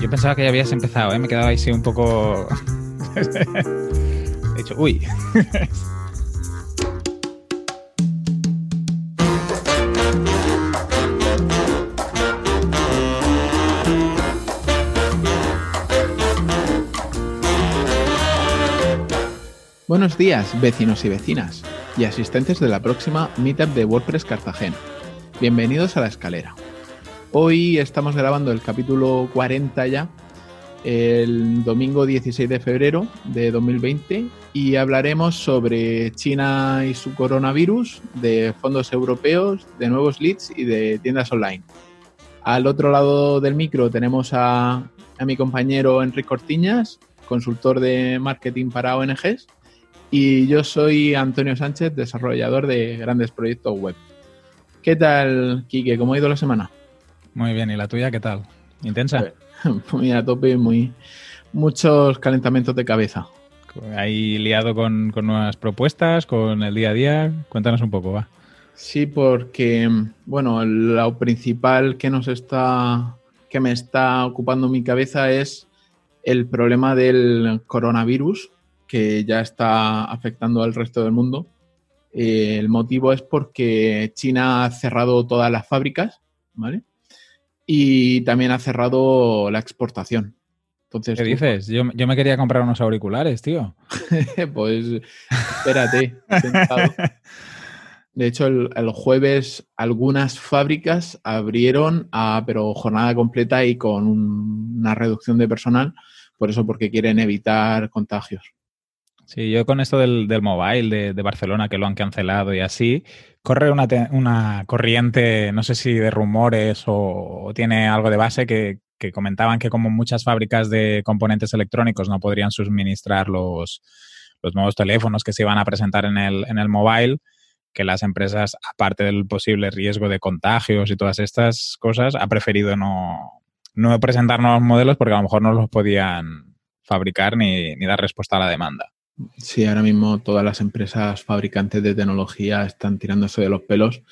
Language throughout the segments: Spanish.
Yo pensaba que ya habías empezado, ¿eh? me quedaba ahí un poco... He dicho, uy. Buenos días, vecinos y vecinas, y asistentes de la próxima Meetup de WordPress Cartagena. Bienvenidos a la escalera. Hoy estamos grabando el capítulo 40 ya, el domingo 16 de febrero de 2020, y hablaremos sobre China y su coronavirus, de fondos europeos, de nuevos leads y de tiendas online. Al otro lado del micro tenemos a, a mi compañero Enrique Cortiñas, consultor de marketing para ONGs, y yo soy Antonio Sánchez, desarrollador de grandes proyectos web. ¿Qué tal, Quique? ¿Cómo ha ido la semana? Muy bien, ¿y la tuya qué tal? ¿Intensa? Muy a tope, muy muchos calentamientos de cabeza. ¿Ahí liado con, con, nuevas propuestas, con el día a día? Cuéntanos un poco, va. Sí, porque, bueno, lo principal que nos está, que me está ocupando mi cabeza es el problema del coronavirus, que ya está afectando al resto del mundo. Eh, el motivo es porque China ha cerrado todas las fábricas, ¿vale? Y también ha cerrado la exportación. Entonces, ¿Qué dices? Yo, yo, me quería comprar unos auriculares, tío. pues espérate. De hecho, el, el, jueves algunas fábricas abrieron, a, pero jornada completa y con un, una reducción de personal, por eso porque quieren evitar contagios. Sí, yo con esto del, del mobile de, Barcelona, que lo han cancelado y así, corre una, una corriente, no sé si de rumores o, o tiene algo de base, que, que, comentaban que como muchas fábricas de componentes electrónicos no podrían suministrar los, los nuevos teléfonos que se iban a presentar en el, en el mobile, que las empresas, aparte del posible riesgo de contagios y todas estas cosas, ha preferido no, no presentar nuevos modelos porque a lo mejor no los podían fabricar ni, ni dar respuesta a la demanda. Sí, ahora mismo todas las empresas fabricantes de tecnología están tirándose de los pelos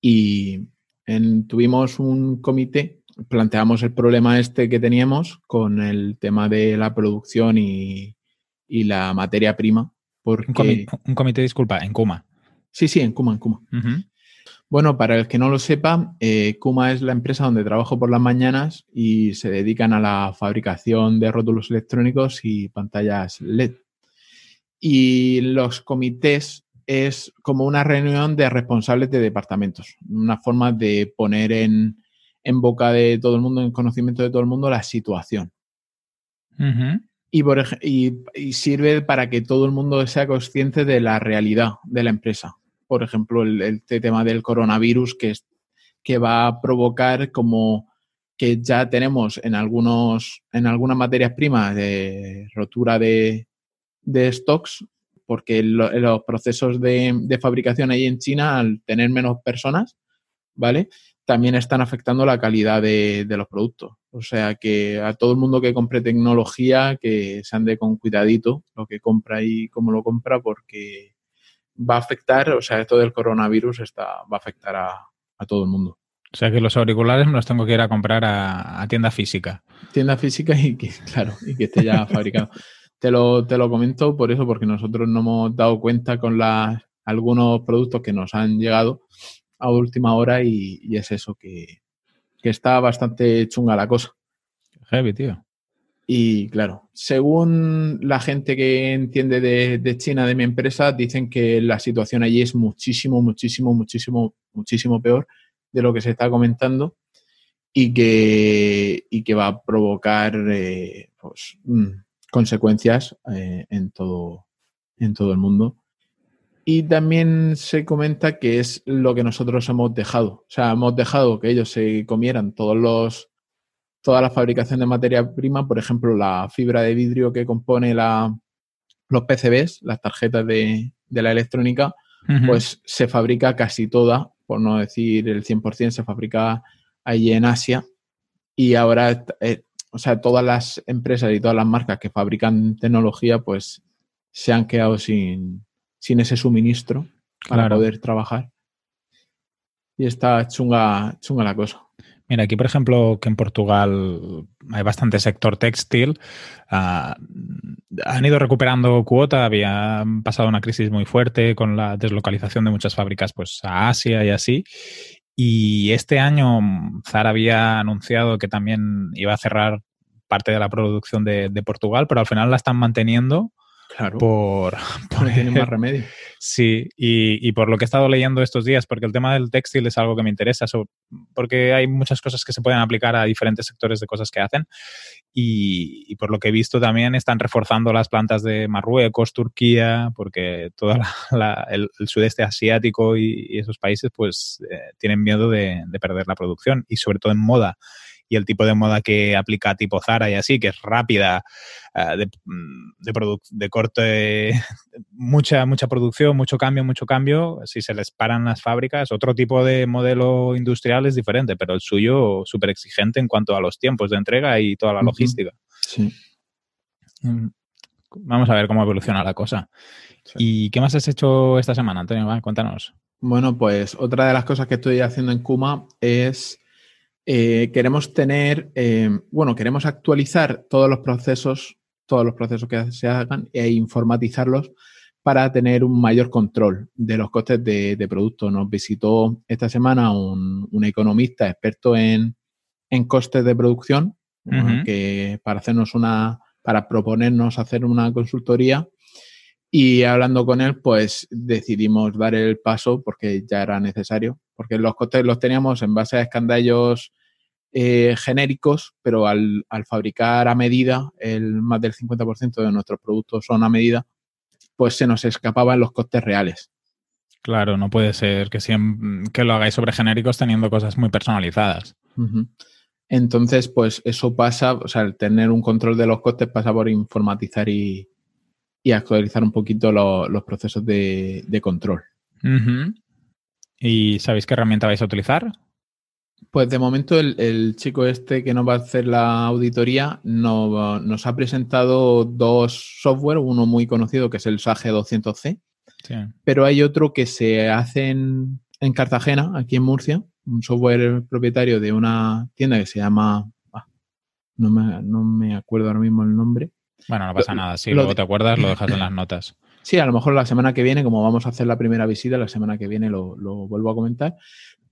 y en, tuvimos un comité, planteamos el problema este que teníamos con el tema de la producción y, y la materia prima. Porque... Un, comité, un comité, disculpa, en Kuma. Sí, sí, en Kuma, en Kuma. Uh -huh. Bueno, para el que no lo sepa, eh, Kuma es la empresa donde trabajo por las mañanas y se dedican a la fabricación de rótulos electrónicos y pantallas LED y los comités es como una reunión de responsables de departamentos, una forma de poner en, en boca de todo el mundo, en conocimiento de todo el mundo, la situación. Uh -huh. y, por, y, y, sirve para que todo el mundo sea consciente de la realidad de la empresa. Por ejemplo, el, el tema del coronavirus que, es, que va a provocar como que ya tenemos en algunos en algunas materias primas de rotura de, de stocks, porque lo, los procesos de, de, fabricación ahí en China, al tener menos personas, ¿vale? También están afectando la calidad de, de, los productos. O sea que a todo el mundo que compre tecnología, que se ande con cuidadito lo que compra y cómo lo compra, porque va a afectar, o sea, esto del coronavirus está, va a afectar a, a todo el mundo. O sea que los auriculares me los tengo que ir a comprar a, a tienda física. Tienda física y que, claro, y que esté ya fabricado. Te lo, te lo comento por eso, porque nosotros no hemos dado cuenta con las, algunos productos que nos han llegado a última hora y, y es eso, que, que, está bastante chunga la cosa. Heavy, tío. Y claro, según la gente que entiende de, de, China, de mi empresa, dicen que la situación allí es muchísimo, muchísimo, muchísimo, muchísimo peor de lo que se está comentando y que, y que va a provocar eh, pues, consecuencias eh, en, todo, en todo el mundo. Y también se comenta que es lo que nosotros hemos dejado. O sea, hemos dejado que ellos se comieran todos los, toda la fabricación de materia prima, por ejemplo, la fibra de vidrio que compone la, los PCBs, las tarjetas de, de la electrónica, uh -huh. pues se fabrica casi toda, por no decir el 100%, se fabrica allí en Asia. Y ahora eh, o sea, todas las empresas y todas las marcas que fabrican tecnología, pues se han quedado sin, sin ese suministro para claro. poder trabajar. Y está chunga, chunga la cosa. Mira, aquí por ejemplo, que en Portugal hay bastante sector textil, uh, han ido recuperando cuota, había pasado una crisis muy fuerte con la deslocalización de muchas fábricas pues, a Asia y así. Y este año Zara había anunciado que también iba a cerrar parte de la producción de, de Portugal, pero al final la están manteniendo Claro. por, no tiene más remedio. Sí, y, y, por lo que he estado leyendo estos días, porque el tema del textil es algo que me interesa, so, porque hay muchas cosas que se pueden aplicar a diferentes sectores de cosas que hacen. Y, y, por lo que he visto también están reforzando las plantas de Marruecos, Turquía, porque todo el, el, sudeste asiático y, y, esos países pues eh, tienen miedo de, de perder la producción y sobre todo en moda y el tipo de moda que aplica tipo Zara y así, que es rápida, uh, de, de, de, corte, mucha, mucha producción, mucho cambio, mucho cambio. Si se les paran las fábricas, otro tipo de modelo industrial es diferente, pero el suyo súper exigente en cuanto a los tiempos de entrega y toda la logística. Sí. Vamos a ver cómo evoluciona la cosa. Sí. ¿Y qué más has hecho esta semana, Antonio? Va, cuéntanos. Bueno, pues otra de las cosas que estoy haciendo en Kuma es eh, queremos tener, eh, bueno, queremos actualizar todos los procesos, todos los procesos que se hagan e informatizarlos para tener un mayor control de los costes de, de producto. Nos visitó esta semana un, un economista experto en, en, costes de producción, uh -huh. que para hacernos una, para proponernos hacer una consultoría. Y hablando con él, pues decidimos dar el paso porque ya era necesario, porque los costes los teníamos en base a escandallos eh, genéricos, pero al, al, fabricar a medida, el más del 50% de nuestros productos son a medida, pues se nos escapaban los costes reales. Claro, no puede ser que, siempre, que lo hagáis sobre genéricos teniendo cosas muy personalizadas. Uh -huh. Entonces, pues eso pasa, o sea, el tener un control de los costes pasa por informatizar y, y actualizar un poquito lo, los procesos de, de control. Uh -huh. ¿Y sabéis qué herramienta vais a utilizar? Pues de momento el, el, chico este que nos va a hacer la auditoría no, nos ha presentado dos software, uno muy conocido que es el SAGE 200C, sí. pero hay otro que se hace en, en, Cartagena, aquí en Murcia, un software propietario de una tienda que se llama, ah, no, me, no me acuerdo ahora mismo el nombre. Bueno, no pasa lo, nada, si luego te acuerdas lo dejas en las notas. Sí, a lo mejor la semana que viene, como vamos a hacer la primera visita, la semana que viene lo, lo vuelvo a comentar,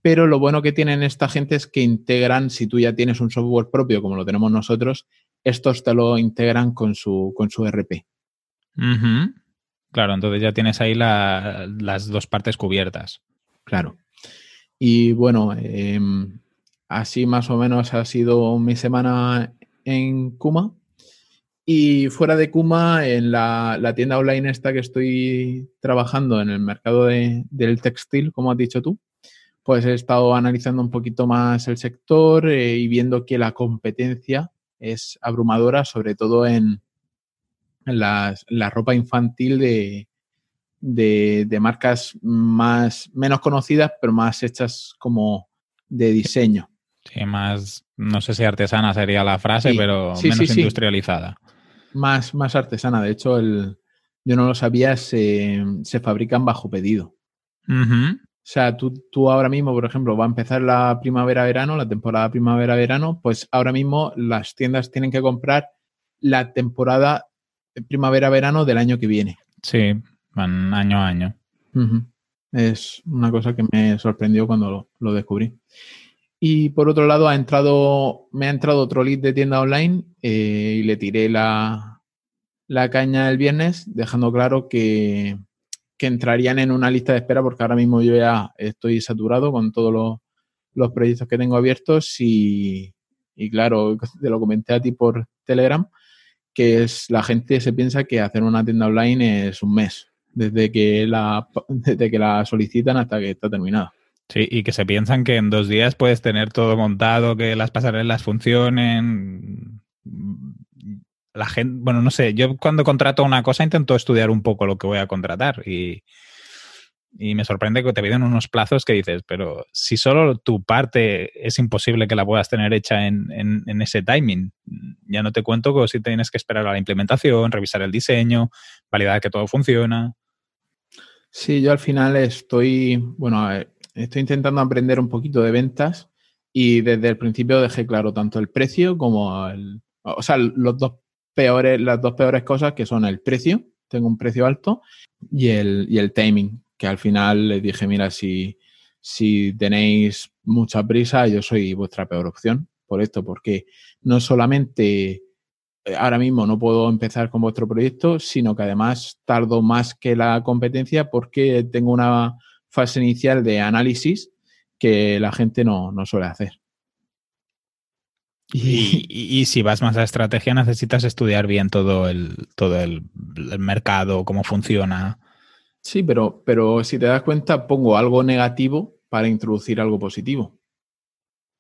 pero lo bueno que tienen esta gente es que integran, si tú ya tienes un software propio como lo tenemos nosotros, estos te lo integran con su, con su RP. Uh -huh. Claro, entonces ya tienes ahí la, las dos partes cubiertas. Claro. Y bueno, eh, así más o menos ha sido mi semana en Kuma. Y fuera de Kuma, en la, la, tienda online esta que estoy trabajando en el mercado de, del textil, como has dicho tú, pues he estado analizando un poquito más el sector eh, y viendo que la competencia es abrumadora, sobre todo en, en la, la, ropa infantil de, de, de, marcas más menos conocidas, pero más hechas como de diseño. Sí, más, no sé si artesana sería la frase, sí, pero sí, menos sí, industrializada. Más, más artesana. De hecho, el, yo no lo sabía, se, se fabrican bajo pedido. Uh -huh. O sea, tú, tú, ahora mismo, por ejemplo, va a empezar la primavera-verano, la temporada primavera-verano, pues ahora mismo las tiendas tienen que comprar la temporada primavera-verano del año que viene. Sí, van año a año. Uh -huh. Es una cosa que me sorprendió cuando lo, lo, descubrí. Y por otro lado, ha entrado, me ha entrado otro lead de tienda online eh, y le tiré la, la caña el viernes, dejando claro que, que entrarían en una lista de espera porque ahora mismo yo ya estoy saturado con todos los, los proyectos que tengo abiertos y, y, claro, te lo comenté a ti por Telegram, que es la gente se piensa que hacer una tienda online es un mes, desde que la, desde que la solicitan hasta que está terminada. Sí, y que se piensan que en dos días puedes tener todo montado, que las pasarelas funcionen, la gente, bueno, no sé, yo cuando contrato una cosa intento estudiar un poco lo que voy a contratar y, y, me sorprende que te piden unos plazos que dices, pero si solo tu parte es imposible que la puedas tener hecha en, en, en ese timing, ya no te cuento que si tienes que esperar a la implementación, revisar el diseño, validar que todo funciona. Sí, yo al final estoy, bueno, estoy intentando aprender un poquito de ventas Y desde el principio dejé claro tanto el precio como el. O sea, los dos peores, las dos peores cosas que son el precio, tengo un precio alto, y el, y el timing, que al final les dije, mira, si, si tenéis mucha prisa, yo soy vuestra peor opción por esto, porque no solamente eh, ahora mismo no puedo empezar con vuestro proyecto, sino que además tardo más que la competencia porque tengo una fase inicial de análisis que la gente no, suele hacer. Y, si vas más a estrategia, necesitas estudiar bien todo el, todo el, mercado, cómo funciona. Sí, pero, pero si te das cuenta, pongo algo negativo para introducir algo positivo.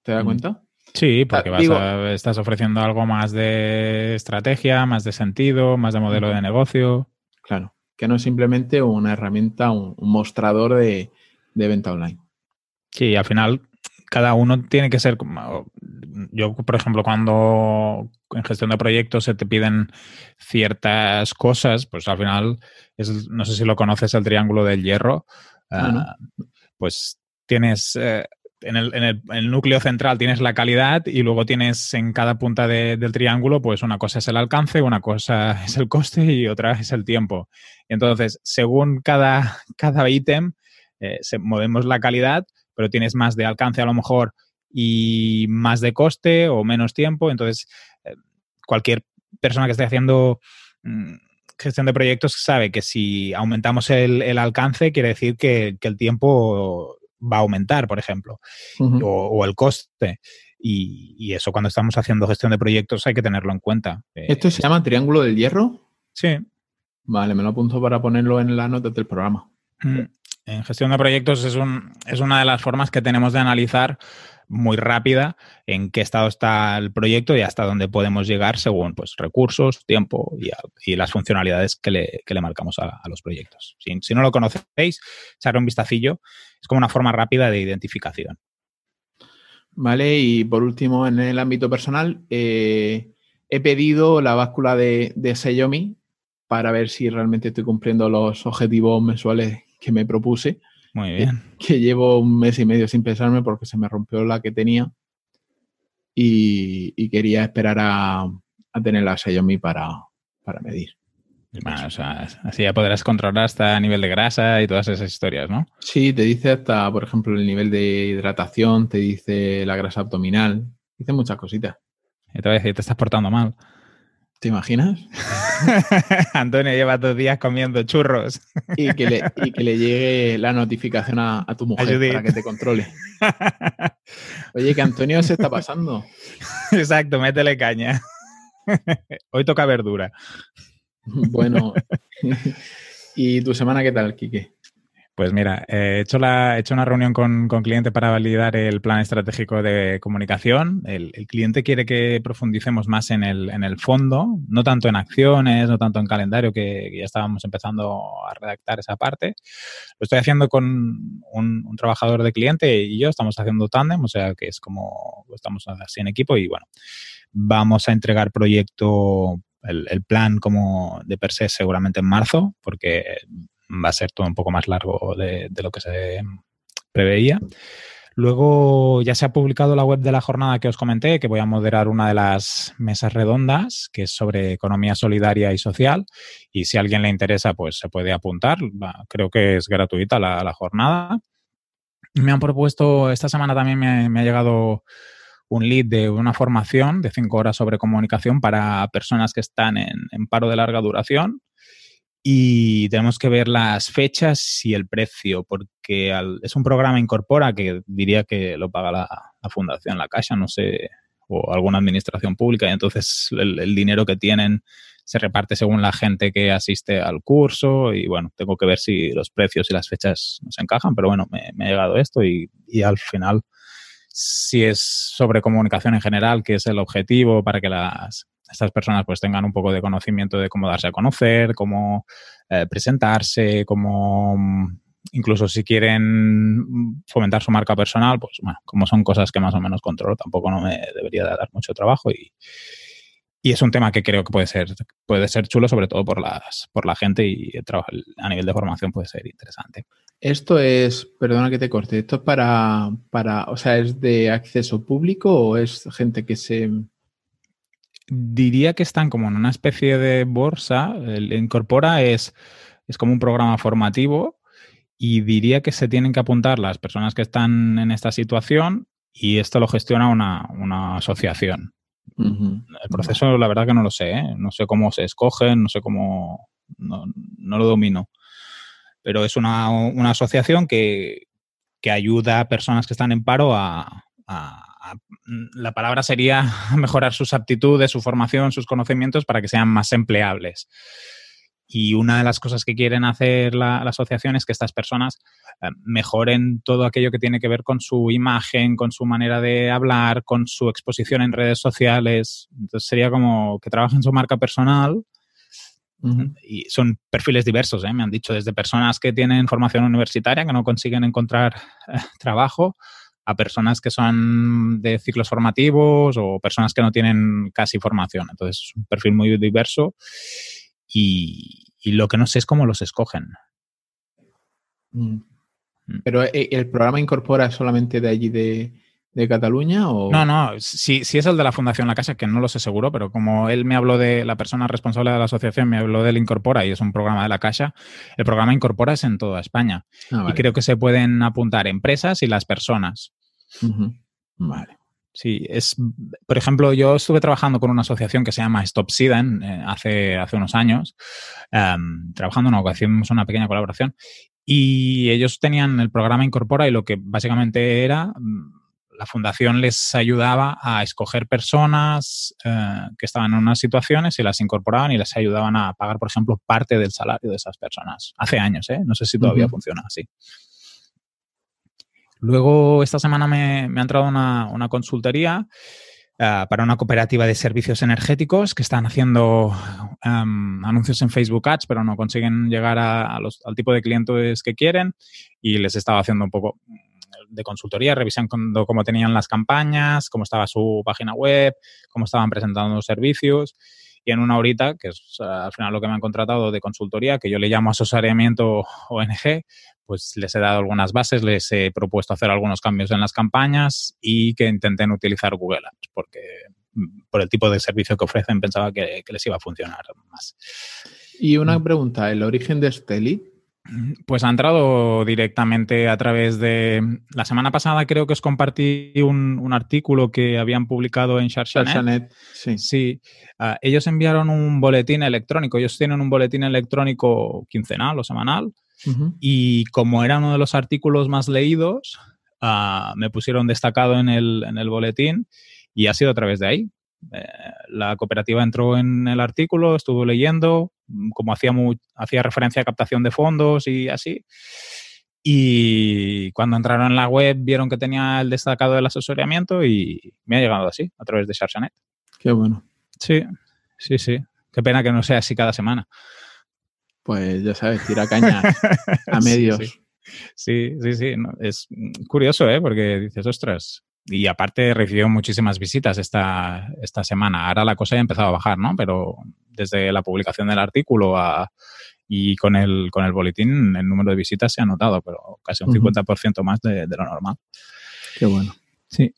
¿Te das mm. cuenta? Sí, porque estás ofreciendo algo más de estrategia, más de sentido, más de modelo de negocio. Claro, que no es simplemente una herramienta, un, mostrador de, venta online. Sí, al final cada uno tiene que ser como... Yo, por ejemplo, cuando en gestión de proyectos se te piden ciertas cosas, pues al final, es, no sé si lo conoces, el triángulo del hierro, ah, pues tienes eh, en el, núcleo central tienes la calidad y luego tienes en cada punta del triángulo, pues una cosa es el alcance, una cosa es el coste y otra es el tiempo. Entonces, según cada, cada ítem, eh, movemos la calidad, pero tienes más de alcance a lo mejor y más de coste o menos tiempo. Entonces, eh, cualquier persona que esté haciendo mm, gestión de proyectos sabe que si aumentamos el, alcance, quiere decir que, que el tiempo va a aumentar, por ejemplo, o, el coste. Y, eso cuando estamos haciendo gestión de proyectos hay que tenerlo en cuenta. Eh, ¿Esto se llama triángulo del hierro? Sí. Vale, me lo apunto para ponerlo en la nota del programa. Mm. En gestión de proyectos es, un, es una de las formas que tenemos de analizar muy rápida en qué estado está el proyecto y hasta dónde podemos llegar según pues, recursos, tiempo y, las funcionalidades que le, que le marcamos a, los proyectos. Si, si, no lo conocéis, echarle un vistacillo. Es como una forma rápida de identificación. Vale, y por último, en el ámbito personal, eh, he pedido la báscula de, de Xiaomi para ver si realmente estoy cumpliendo los objetivos mensuales que me propuse. Muy bien. Que, llevo un mes y medio sin pensarme porque se me rompió la que tenía y, quería esperar a, tener la Xiaomi para, para medir. Así ya podrás controlar hasta nivel de grasa y todas esas historias, ¿no? Sí, te dice hasta, por ejemplo, el nivel de hidratación, te dice la grasa abdominal, dice muchas cositas. Y te voy a decir, te estás portando mal. ¿Te imaginas? Antonio lleva dos días comiendo churros. y, que le, llegue la notificación a, tu mujer para que te controle. Oye, que Antonio se está pasando. Exacto, métele caña. Hoy toca verdura. Bueno. ¿Y tu semana qué tal, Quique? Pues mira, he hecho, la, he hecho una reunión con, con cliente para validar el plan estratégico de comunicación. El, cliente quiere que profundicemos más en el, en el, fondo, no tanto en acciones, no tanto en calendario, que, ya estábamos empezando a redactar esa parte. Lo estoy haciendo con un, un trabajador de cliente y yo estamos haciendo tándem, o sea que es como estamos así en equipo y bueno, vamos a entregar proyecto el, plan como de per se seguramente en marzo, porque va a ser todo un poco más largo de, lo que se preveía. Luego ya se ha publicado la web de la jornada que os comenté, que voy a moderar una de las mesas redondas, que es sobre economía solidaria y social. Y si a alguien le interesa, pues se puede apuntar. Creo que es gratuita la, jornada. Me han propuesto, esta semana también me, ha llegado un lead de una formación de cinco horas sobre comunicación para personas que están en paro de larga duración. Y tenemos que ver las fechas y el precio, porque es un programa Incorpora que diría que lo paga la, fundación, la Caixa, no sé, o alguna administración pública, y entonces el, dinero que tienen se reparte según la gente que asiste al curso y bueno, tengo que ver si los precios y las fechas nos encajan, pero bueno, me, ha llegado esto y, al final, si es sobre comunicación en general, que es el objetivo para que las, estas personas pues tengan un poco de conocimiento de cómo darse a conocer, cómo eh, presentarse, cómo mm, incluso si quieren fomentar su marca personal, pues bueno, como son cosas que más o menos controlo, tampoco no me debería dar mucho trabajo y, y es un tema que creo que puede ser, puede ser chulo, sobre todo por las, por la gente y a nivel de formación puede ser interesante. Esto es, perdona que te corte, ¿esto es para, para, o sea, es de acceso público o es gente que se... Diría que están como en una especie de bolsa. El Incorpora es, es como un programa formativo y diría que se tienen que apuntar las personas que están en esta situación y esto lo gestiona una, asociación. El proceso, la verdad que no lo sé, ¿eh? no sé cómo se escogen, no sé cómo, no, lo domino, pero es una, asociación que, ayuda a personas que están en paro a, la palabra sería mejorar sus aptitudes, su formación, sus conocimientos para que sean más empleables. Y una de las cosas que quieren hacer la, asociación es que estas personas eh, mejoren todo aquello que tiene que ver con su imagen, con su manera de hablar, con su exposición en redes sociales. Entonces sería como que trabajen su marca personal. Y son perfiles diversos, ¿eh? me han dicho, desde personas que tienen formación universitaria, que no consiguen encontrar eh, trabajo, a personas que son de ciclos formativos o personas que no tienen casi formación. Entonces, es un perfil muy diverso y, lo que no sé es cómo los escogen. Mm. Mm. Pero eh, el programa incorpora solamente de allí de, Cataluña o... No, no, si, si, es el de la Fundación La Casa, que no lo sé seguro, pero como él me habló de la persona responsable de la asociación, me habló del Incorpora y es un programa de la Casa, el programa Incorpora es en toda España. Ah, y creo que se pueden apuntar empresas y las personas. Vale. Sí, es, por ejemplo, yo estuve trabajando con una asociación que se llama Stop SIDA eh, hace, hace unos años, em, trabajando, no, hacíamos una pequeña colaboración, y ellos tenían el programa Incorpora y lo que básicamente era, mm, la fundación les ayudaba a escoger personas eh, que estaban en unas situaciones y las incorporaban y les ayudaban a pagar, por ejemplo, parte del salario de esas personas. Hace años, ¿eh? No sé si todavía funciona así. Luego, esta semana me, ha entrado una, consultoría eh, para una cooperativa de servicios energéticos que están haciendo em, anuncios en Facebook Ads, pero no consiguen llegar a, los, al tipo de clientes que quieren y les estaba haciendo un poco de consultoría, revisando cómo tenían las campañas, cómo estaba su página web, cómo estaban presentando los servicios. Y en una horita, que es al final lo que me han contratado de consultoría, que yo le llamo asesoramiento ONG, pues les he dado algunas bases, les he propuesto hacer algunos cambios en las campañas y que intenten utilizar Google Ads, porque mm, por el tipo de servicio que ofrecen pensaba que, les iba a funcionar más. Y una mm. pregunta, ¿el origen de Steli? Pues ha entrado directamente a través de... La semana pasada creo que os compartí un, artículo que habían publicado en Sharshanet. sí. Sí. Ah, ellos enviaron un boletín electrónico. Ellos tienen un boletín electrónico quincenal o semanal y como era uno de los artículos más leídos, ah, me pusieron destacado en el, en el, boletín y ha sido a través de ahí. Eh, la cooperativa entró en el artículo, estuvo leyendo, mm, como hacía, hacía referencia a captación de fondos y así. Y cuando entraron en la web vieron que tenía el destacado del asesoramiento y me ha llegado así, a través de Sharshanet. Qué bueno. Sí, sí, sí. Qué pena que no sea así cada semana pues ya sabes, tira caña a medios. Sí, sí, sí. es curioso, ¿eh? Porque dices, ostras. Y aparte recibió muchísimas visitas esta, esta semana. Ahora la cosa ya ha empezado a bajar, ¿no? Pero desde la publicación del artículo y con el, con el boletín, el número de visitas se ha notado, pero casi un 50% más de, de lo normal. Qué bueno. Sí.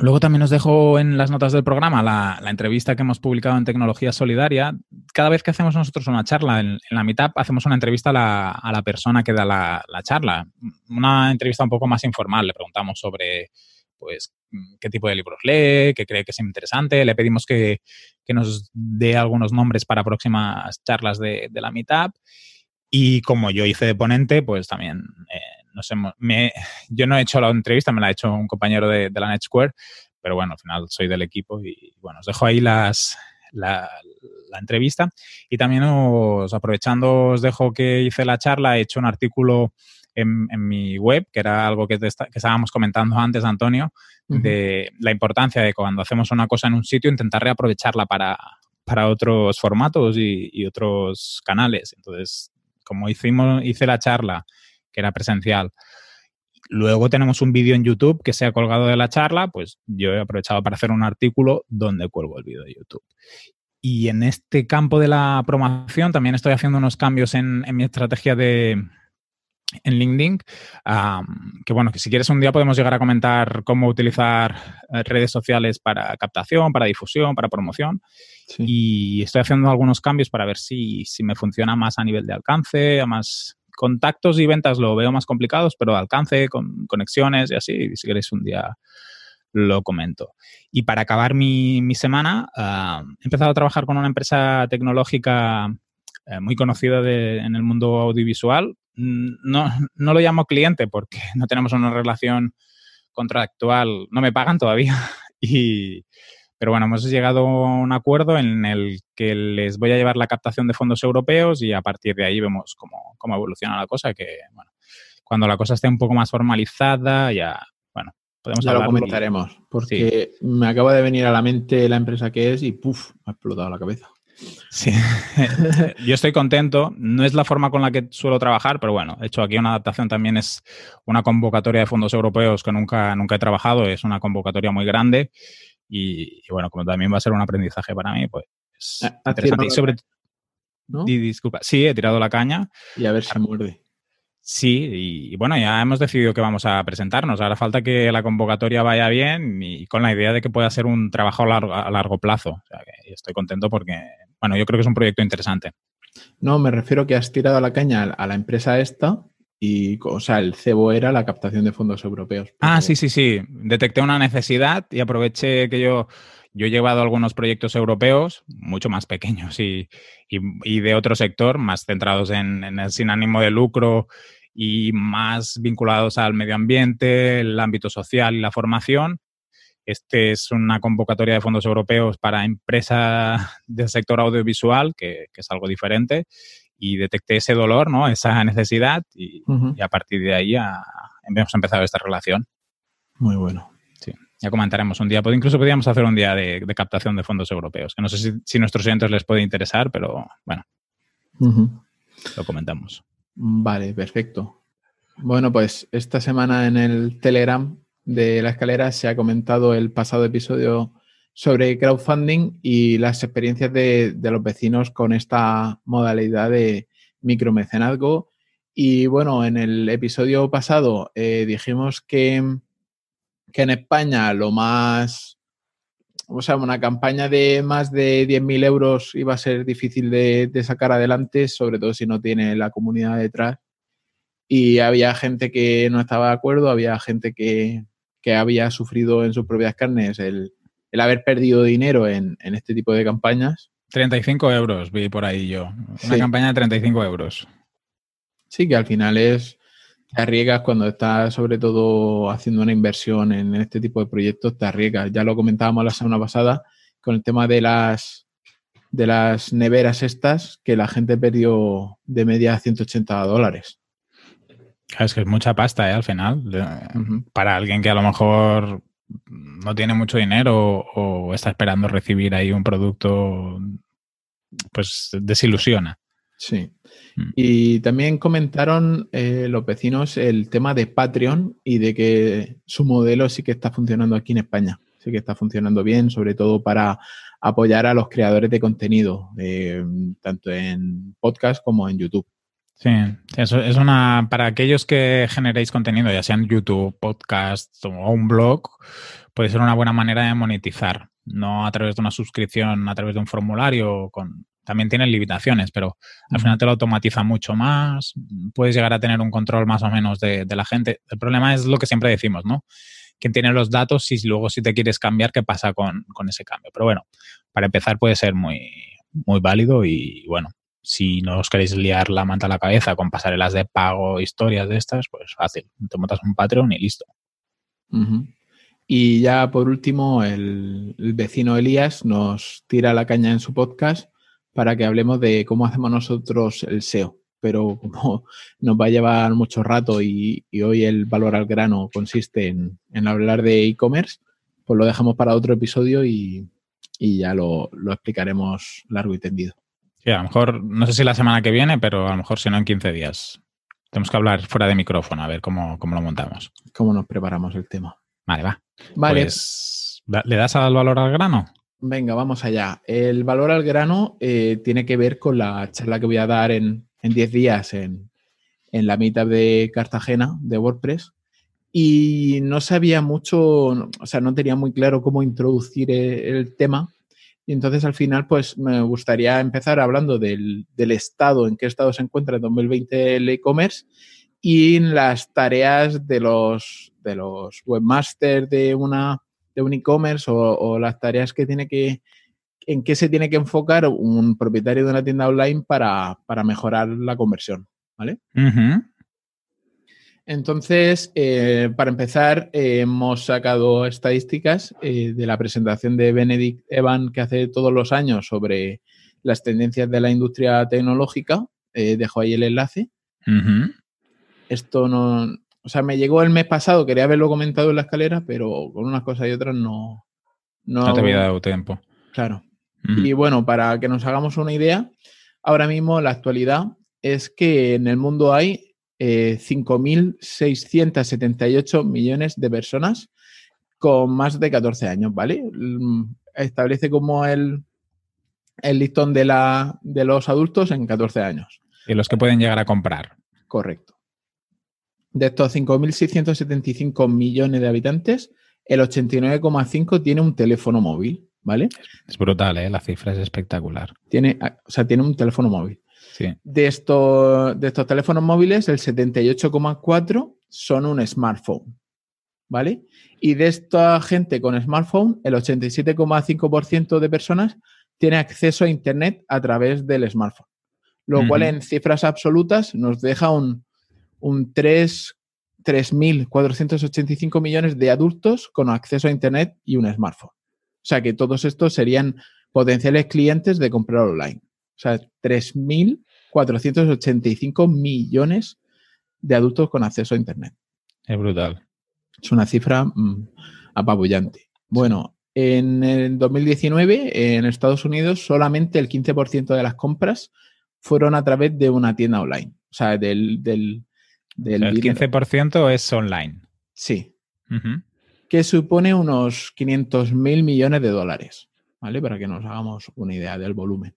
Luego también os dejo en las notas del programa la, entrevista que hemos publicado en Tecnología Solidaria. Cada vez que hacemos nosotros una charla en, la Meetup, hacemos una entrevista a la, persona que da la, charla. Una entrevista un poco más informal. Le preguntamos sobre pues, qué tipo de libros lee, qué cree que es interesante. Le pedimos que, nos dé algunos nombres para próximas charlas de, la Meetup. Y como yo hice de ponente, pues también eh, yo no he hecho la entrevista, me la ha hecho un compañero de, la Net Square, pero bueno, al final soy del equipo y bueno, os dejo ahí las, la, entrevista. Y también aprovechando, os dejo que hice la charla, he hecho un artículo en, mi web, que era algo que, estábamos comentando antes, Antonio, de la importancia de cuando hacemos una cosa en un sitio, intentar reaprovecharla para, para otros formatos y, y, otros canales. Entonces, como hicimos, hice la charla que era presencial. Luego tenemos un vídeo en YouTube que se ha colgado de la charla, pues yo he aprovechado para hacer un artículo donde cuelgo el vídeo de YouTube. Y en este campo de la promoción también estoy haciendo unos cambios en, mi estrategia de, en LinkedIn, que bueno, que si quieres un día podemos llegar a comentar cómo utilizar eh, redes sociales para captación, para difusión, para promoción. Y estoy haciendo algunos cambios para ver si, si, me funciona más a nivel de alcance, a más contactos y ventas lo veo más complicados, pero alcance, con conexiones y así, si queréis un día lo comento. Y para acabar mi, mi semana, he empezado a trabajar con una empresa tecnológica eh, muy conocida en el mundo audiovisual. No, no lo llamo cliente porque no tenemos una relación contractual, no me pagan todavía. Y, pero bueno, hemos llegado a un acuerdo en el que les voy a llevar la captación de fondos europeos y a partir de ahí vemos cómo, cómo evoluciona la cosa, que bueno, cuando la cosa esté un poco más formalizada, ya, bueno, podemos ya lo comentaremos, porque me acaba de venir a la mente la empresa que es y puff, me ha explotado la cabeza. Sí, yo estoy contento. No es la forma con la que suelo trabajar, pero bueno, he hecho aquí una adaptación también es una convocatoria de fondos europeos que nunca, nunca he trabajado, es una convocatoria muy grande y, bueno, como también va a ser un aprendizaje para mí, pues interesante. sobre, disculpa, sí, he tirado la caña. Y a ver si muerde. Sí, y, bueno, ya hemos decidido que vamos a presentarnos. Ahora falta que la convocatoria vaya bien y con la idea de que pueda ser un trabajo a largo, a largo plazo. O sea, que estoy contento porque, bueno, yo creo que es un proyecto interesante. No, me refiero que has tirado la caña a la empresa esta y, o sea, el cebo era la captación de fondos europeos. Ah, sí, sí, sí. Detecté una necesidad y aproveché que yo, yo he llevado algunos proyectos europeos mucho más pequeños y, y, de otro sector, más centrados en, en, el sin ánimo de lucro y más vinculados al medio ambiente, el ámbito social y la formación. Este es una convocatoria de fondos europeos para empresas del sector audiovisual, que, que es algo diferente y detecté ese dolor, ¿no? Esa necesidad y, a partir de ahí hemos empezado esta relación. Muy bueno. Sí, ya comentaremos un día. Incluso podríamos hacer un día de, captación de fondos europeos, que no sé si, si, nuestros oyentes les puede interesar, pero bueno, lo comentamos. Vale, perfecto. Bueno, pues esta semana en el Telegram de la escalera se ha comentado el pasado episodio sobre crowdfunding y las experiencias de, los vecinos con esta modalidad de micromecenazgo. Y bueno, en el episodio pasado eh, dijimos que, que, en España lo más, o sea, una campaña de más de 10.000 euros iba a ser difícil de, sacar adelante, sobre todo si no tiene la comunidad detrás. Y había gente que no estaba de acuerdo, había gente que, que había sufrido en sus propias carnes el, el haber perdido dinero en, este tipo de campañas. 35 euros vi por ahí yo. Una campaña de 35 euros. Sí, que al final es, te arriesgas cuando estás sobre todo haciendo una inversión en este tipo de proyectos, te arriesgas. Ya lo comentábamos la semana pasada con el tema de las, de las neveras estas, que la gente perdió de media 180 dólares. Es que es mucha pasta, ¿eh? Al final. Para alguien que a lo mejor no tiene mucho dinero o, está esperando recibir ahí un producto, pues desilusiona. Sí. Mm. Y también comentaron eh, los vecinos el tema de Patreon y de que su modelo sí que está funcionando aquí en España. Sí que está funcionando bien, sobre todo para apoyar a los creadores de contenido, eh, tanto en podcast como en YouTube. Sí, eso es una. Para aquellos que generéis contenido, ya sean YouTube, podcast o un blog, puede ser una buena manera de monetizar. No a través de una suscripción, a través de un formulario, con, también tienen limitaciones, pero al final te lo automatiza mucho más. Puedes llegar a tener un control más o menos de, de la gente. El problema es lo que siempre decimos, ¿no? Quién tiene los datos y luego si te quieres cambiar, ¿qué pasa con, con ese cambio? Pero bueno, para empezar puede ser muy, muy válido y bueno, si no os queréis liar la manta a la cabeza con pasarelas de pago, historias de estas, pues fácil. Te montas un Patreon y listo. Y ya por último, el, vecino Elías nos tira la caña en su podcast para que hablemos de cómo hacemos nosotros el SEO. Pero como nos va a llevar mucho rato y, hoy el valor al grano consiste en, hablar de e-commerce, pues lo dejamos para otro episodio y, ya lo explicaremos largo y tendido. Sí, a lo mejor, no sé si la semana que viene, pero a lo mejor si no en 15 días. Tenemos que hablar fuera de micrófono, a ver cómo, lo montamos. ¿Cómo nos preparamos el tema? Vale, va. Vale. Pues, ¿Le das al valor al grano? Venga, vamos allá. El valor al grano eh, tiene que ver con la charla que voy a dar en 10 días en, en la mitad de Cartagena de WordPress y no sabía mucho, o sea, no tenía muy claro cómo introducir e, el tema. Y entonces al final, pues me gustaría empezar hablando del, estado, en qué estado se encuentra en 2020 el e-commerce y las tareas de los, de los webmasters de, una, de un e-commerce o, las tareas que tiene que, en qué se tiene que enfocar un propietario de una tienda online para, mejorar la conversión. ¿Vale? Entonces, eh, para empezar, eh, hemos sacado estadísticas eh, de la presentación de Benedict Evan que hace todos los años sobre las tendencias de la industria tecnológica. dejo ahí el enlace. Esto no. O sea, me llegó el mes pasado, quería haberlo comentado en la escalera, pero con unas cosas y otras no. No, te había dado tiempo. Claro. Y bueno, para que nos hagamos una idea, ahora mismo la actualidad es que en el mundo hay 5.678 eh, millones de personas con más de 14 años, ¿vale? Mm, establece como el, el listón de, la, de los adultos en 14 años. Y los que pueden llegar a comprar. Correcto. De estos 5.675 millones de habitantes, el 89,5 tiene un teléfono móvil, ¿vale? Es brutal, ¿eh? La cifra es espectacular. Tiene, o sea, tiene un teléfono móvil. De, estos, de estos teléfonos móviles, el 78,4 son un smartphone. ¿Vale? Y de esta gente con smartphone, el 87,5% de personas tiene acceso a Internet a través del smartphone. Lo cual en cifras absolutas nos deja un, un 3.485 millones de adultos con acceso a Internet y un smartphone. O sea que todos estos serían potenciales clientes de comprar online. O sea, 3.000 485 millones de adultos con acceso a Internet. Es brutal. Es una cifra mm, apabullante. Bueno, en el 2019 en Estados Unidos solamente el 15% de las compras fueron a través de una tienda online. O sea, del... del, el 15% es online. Sí. Que supone unos 500 mil millones de dólares. ¿Vale? Para que nos hagamos una idea del volumen.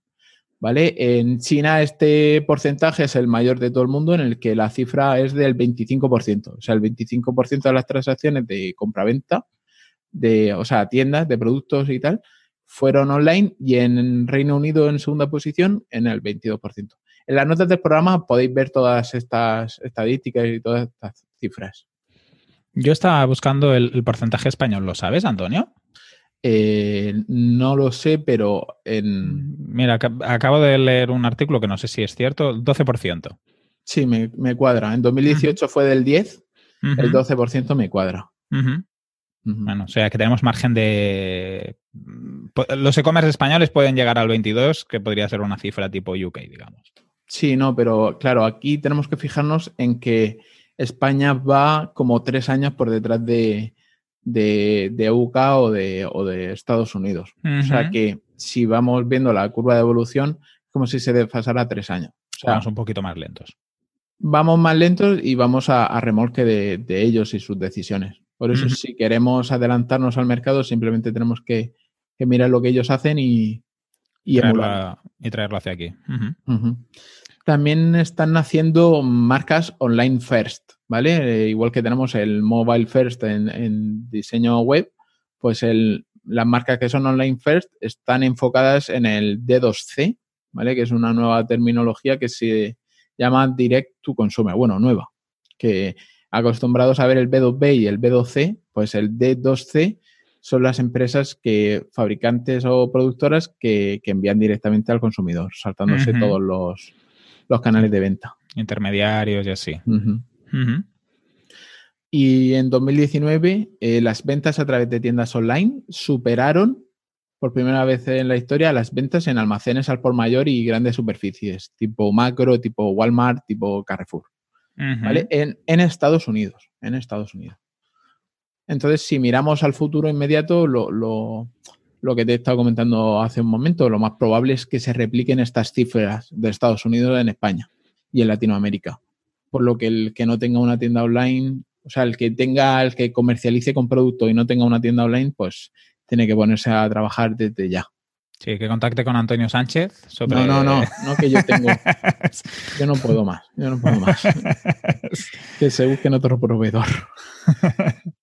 ¿Vale? En China este porcentaje es el mayor de todo el mundo en el que la cifra es del 25%, o sea, el 25% de las transacciones de compraventa, de, o sea, tiendas de productos y tal, fueron online y en Reino Unido en segunda posición en el 22%. En las notas del programa podéis ver todas estas estadísticas y todas estas cifras. Yo estaba buscando el porcentaje español, ¿lo sabes, Antonio? Eh, no lo sé, pero en... Mira, acabo de leer un artículo que no sé si es cierto, 12%. Sí, me, cuadra. En 2018 fue del 10, el 12% me cuadra. Bueno, o sea que tenemos margen de... Los e-commerce españoles pueden llegar al 22, que podría ser una cifra tipo UK, digamos. Sí, no, pero claro, aquí tenemos que fijarnos en que España va como tres años por detrás de, de, de UK o de, o de Estados Unidos. O sea que si vamos viendo la curva de evolución, es como si se desfasara tres años. O vamos un poquito más lentos. Vamos más lentos y vamos a, remolque de, ellos y sus decisiones. Por eso, si queremos adelantarnos al mercado, simplemente tenemos que, mirar lo que ellos hacen y, y, y traerlo hacia aquí. También están naciendo marcas online first. ¿Vale? Eh, igual que tenemos el mobile first en, diseño web, pues las marcas que son online first están enfocadas en el D2C, ¿vale? Que es una nueva terminología que se llama Direct to Consumer, bueno, nueva, que acostumbrados a ver el B2B y el B2C, pues el D2C son las empresas que, fabricantes o productoras que, envían directamente al consumidor, saltándose todos los, canales de venta. Intermediarios y así. Y en 2019 eh, las ventas a través de tiendas online superaron por primera vez en la historia las ventas en almacenes al por mayor y grandes superficies, tipo macro, tipo Walmart, tipo Carrefour. ¿vale? En, Estados Unidos. En Estados Unidos. Entonces, si miramos al futuro inmediato, lo, lo, que te he estado comentando hace un momento, lo más probable es que se repliquen estas cifras de Estados Unidos en España y en Latinoamérica por lo que el que no tenga una tienda online, o sea, el que tenga, el que comercialice con producto y no tenga una tienda online, pues tiene que ponerse a trabajar desde ya. Sí, que contacte con Antonio Sánchez. Sobre... No, no, no, no que yo tengo. yo no puedo más, yo no puedo más. que se busque en otro proveedor.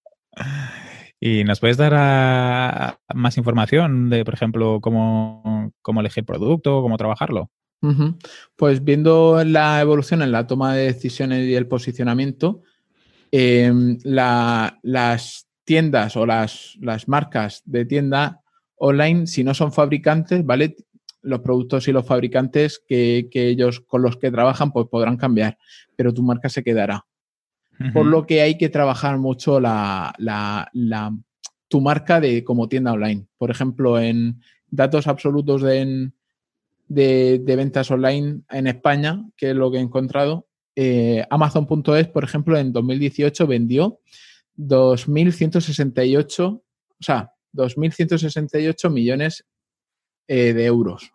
¿Y nos puedes dar más información de, por ejemplo, cómo, cómo elegir producto, cómo trabajarlo? Pues viendo la evolución en la toma de decisiones y el posicionamiento, em, las tiendas o las, las marcas de tienda online, si no son fabricantes, ¿vale? Los productos y los fabricantes que, ellos con los que trabajan, pues podrán cambiar, pero tu marca se quedará. Por lo que hay que trabajar mucho la, tu marca de, como tienda online. Por ejemplo, en datos absolutos de, de, ventas online en España, que es lo que he encontrado, eh, Amazon.es, por ejemplo, en 2018 vendió 2.168, o sea, 2.168 millones eh, de euros.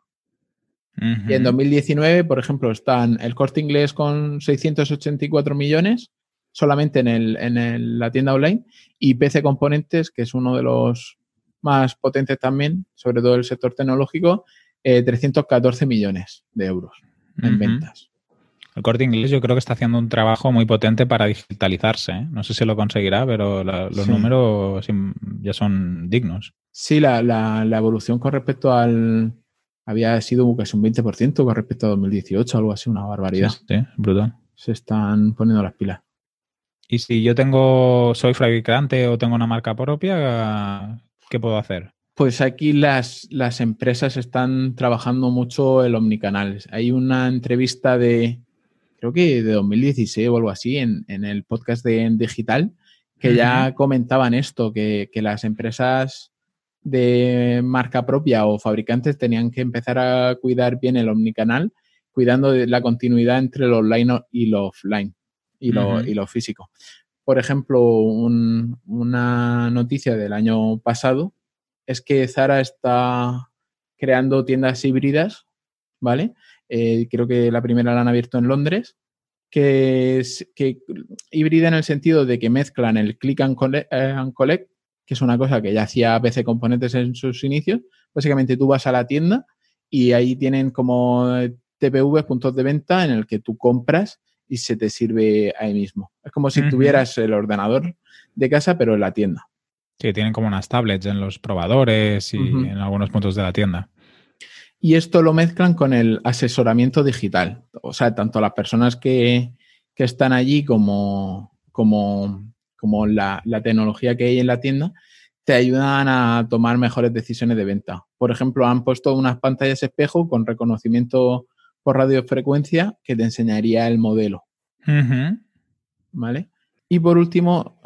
Y en 2019, por ejemplo, están el corte inglés con 684 millones solamente en, el, en la tienda online y PC Componentes, que es uno de los más potentes también, sobre todo el sector tecnológico, 314 eh, millones de euros en ventas. El corte inglés yo creo que está haciendo un trabajo muy potente para digitalizarse. ¿eh? No sé si lo conseguirá, pero los números ya son dignos. Sí, la, la, evolución con respecto al... Había sido casi un 20% con respecto a 2018, algo así, una barbaridad. Sí, brutal. Se están poniendo las pilas. Y si yo tengo, soy fabricante o tengo una marca propia, ¿qué puedo hacer? Pues aquí las, las empresas están trabajando mucho el omnicanal. Hay una entrevista de, creo que de 2016 o algo así, en, el podcast de Digital, que ya comentaban esto, que, las empresas de marca propia o fabricantes tenían que empezar a cuidar bien el omnicanal, cuidando de la continuidad entre lo online y lo offline y lo, y lo físico. Por ejemplo, una noticia del año pasado es que Zara está creando tiendas híbridas, ¿vale? Eh, creo que la primera la han abierto en Londres, que es que híbrida en el sentido de que mezclan el click and collect, que es una cosa que ya hacía PC Componentes en sus inicios. Básicamente tú vas a la tienda y ahí tienen como TPV, puntos de venta, en el que tú compras y se te sirve ahí mismo. Es como si tuvieras el ordenador de casa, pero en la tienda. Sí, tienen como unas tablets en los probadores y en algunos puntos de la tienda. Y esto lo mezclan con el asesoramiento digital. O sea, tanto las personas que, están allí como, como, como la, tecnología que hay en la tienda te ayudan a tomar mejores decisiones de venta. Por ejemplo, han puesto unas pantallas espejo con reconocimiento por radiofrecuencia que te enseñaría el modelo. ¿Vale? Y por último,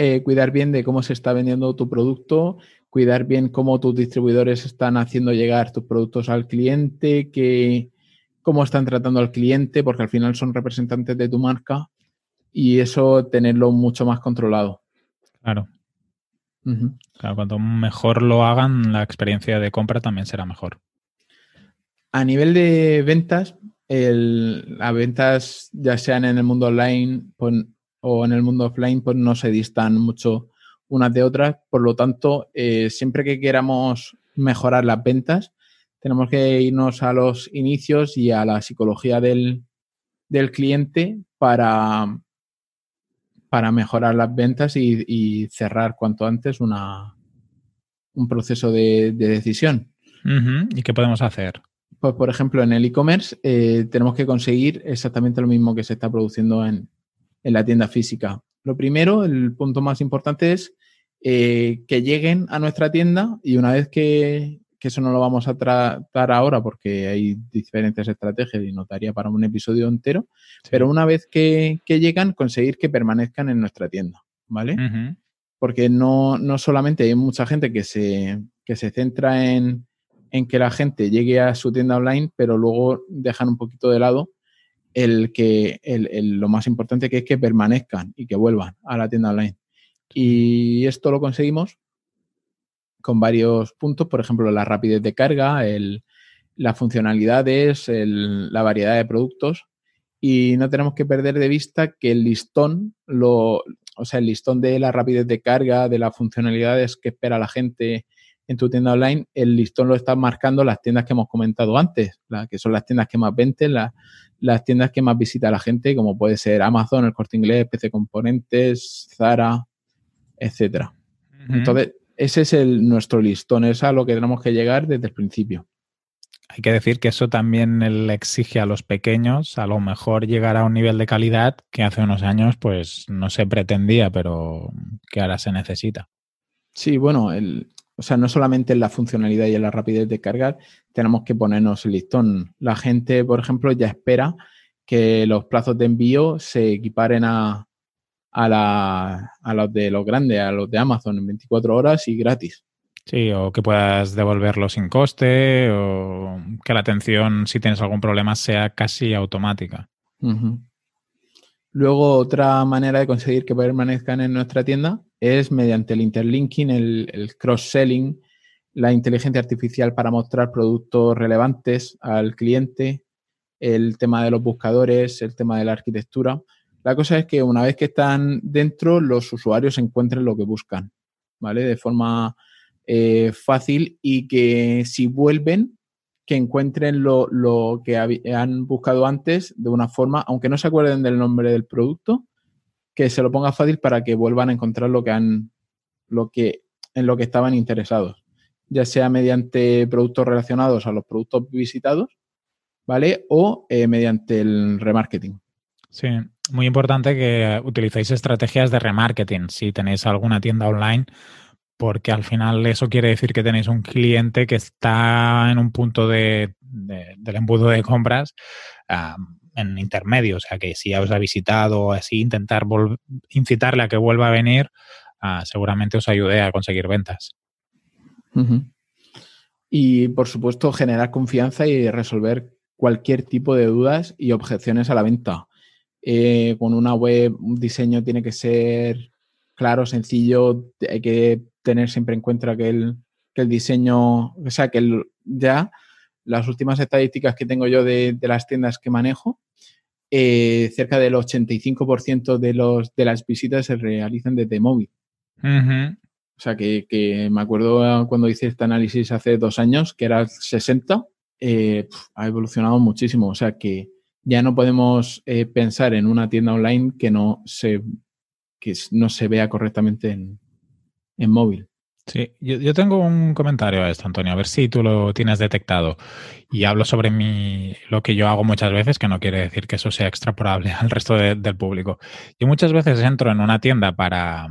eh, cuidar bien de cómo se está vendiendo tu producto, cuidar bien cómo tus distribuidores están haciendo llegar tus productos al cliente, que, cómo están tratando al cliente, porque al final son representantes de tu marca y eso tenerlo mucho más controlado. Claro. Claro, cuanto mejor lo hagan, la experiencia de compra también será mejor. A nivel de ventas, las ventas, ya sean en el mundo online pues, o en el mundo offline, pues no se distan mucho unas de otras. Por lo tanto, eh, siempre que queramos mejorar las ventas, tenemos que irnos a los inicios y a la psicología del, cliente para, para mejorar las ventas y, cerrar cuanto antes una, un proceso de, decisión. ¿Y qué podemos hacer? Pues, por ejemplo, en el e-commerce eh, tenemos que conseguir exactamente lo mismo que se está produciendo en, en la tienda física. Lo primero, el punto más importante es eh, que lleguen a nuestra tienda y una vez que, eso no lo vamos a tratar ahora porque hay diferentes estrategias y notaría para un episodio entero, pero una vez que, llegan, conseguir que permanezcan en nuestra tienda, ¿vale? Porque no, no, solamente hay mucha gente que se, que se centra en, en que la gente llegue a su tienda online, pero luego dejan un poquito de lado el que el, lo más importante que es que permanezcan y que vuelvan a la tienda online. Y esto lo conseguimos con varios puntos, por ejemplo, la rapidez de carga, el, las funcionalidades, la variedad de productos. Y no tenemos que perder de vista que el listón, lo, o sea, el listón de la rapidez de carga, de las funcionalidades que espera la gente, en tu tienda online, el listón lo está marcando las tiendas que hemos comentado antes, que son las tiendas que más venden, las tiendas que más visita la gente, como puede ser Amazon, el Corte Inglés, PC Componentes, Zara, etcétera. Entonces, ese es el, nuestro listón, es a lo que tenemos que llegar desde el principio. Hay que decir que eso también le exige a los pequeños a lo mejor llegar a un nivel de calidad que hace unos años pues no se pretendía, pero que ahora se necesita. Sí, bueno, el, o sea, no solamente en la funcionalidad y en la rapidez de cargar, tenemos que ponernos el listón. La gente, por ejemplo, ya espera que los plazos de envío se equiparen a, a, a los de los grandes, a los de Amazon en 24 horas y gratis. Sí, o que puedas devolverlo sin coste, o que la atención, si tienes algún problema, sea casi automática. Luego, otra manera de conseguir que permanezcan en nuestra tienda es mediante el interlinking, el, cross-selling, la inteligencia artificial para mostrar productos relevantes al cliente, el tema de los buscadores, el tema de la arquitectura. La cosa es que una vez que están dentro, los usuarios encuentren lo que buscan, ¿vale? De forma eh, fácil y que si vuelven, que encuentren lo, que han buscado antes de una forma, aunque no se acuerden del nombre del producto, que se lo ponga fácil para que vuelvan a encontrar lo que han, lo que, en lo que estaban interesados, ya sea mediante productos relacionados a los productos visitados, ¿vale? O eh, mediante el remarketing. Sí, muy importante que utilicéis estrategias de remarketing. Si tenéis alguna tienda online, porque al final eso quiere decir que tenéis un cliente que está en un punto de, del embudo de compras en intermedio, o sea que si os ha visitado o así, intentar incitarle a que vuelva a venir, ah, seguramente os ayude a conseguir ventas. Y por supuesto generar confianza y resolver cualquier tipo de dudas y objeciones a la venta. Eh, con una web, un diseño tiene que ser claro, sencillo, hay que tener siempre en cuenta que el, el diseño, o sea, que ya las últimas estadísticas que tengo yo de, las tiendas que manejo, eh, cerca del 85% de, los, de las visitas se realizan desde móvil. O sea, que, me acuerdo cuando hice este análisis hace dos años, que era 60, eh, ha evolucionado muchísimo. O sea, que ya no podemos eh, pensar en una tienda online que no se, que no se vea correctamente en, en móvil. Sí, yo, tengo un comentario a esto, Antonio, a ver si tú lo tienes detectado. Y hablo sobre mi, lo que yo hago muchas veces, que no quiere decir que eso sea extrapolable al resto del público. Yo muchas veces entro en una tienda para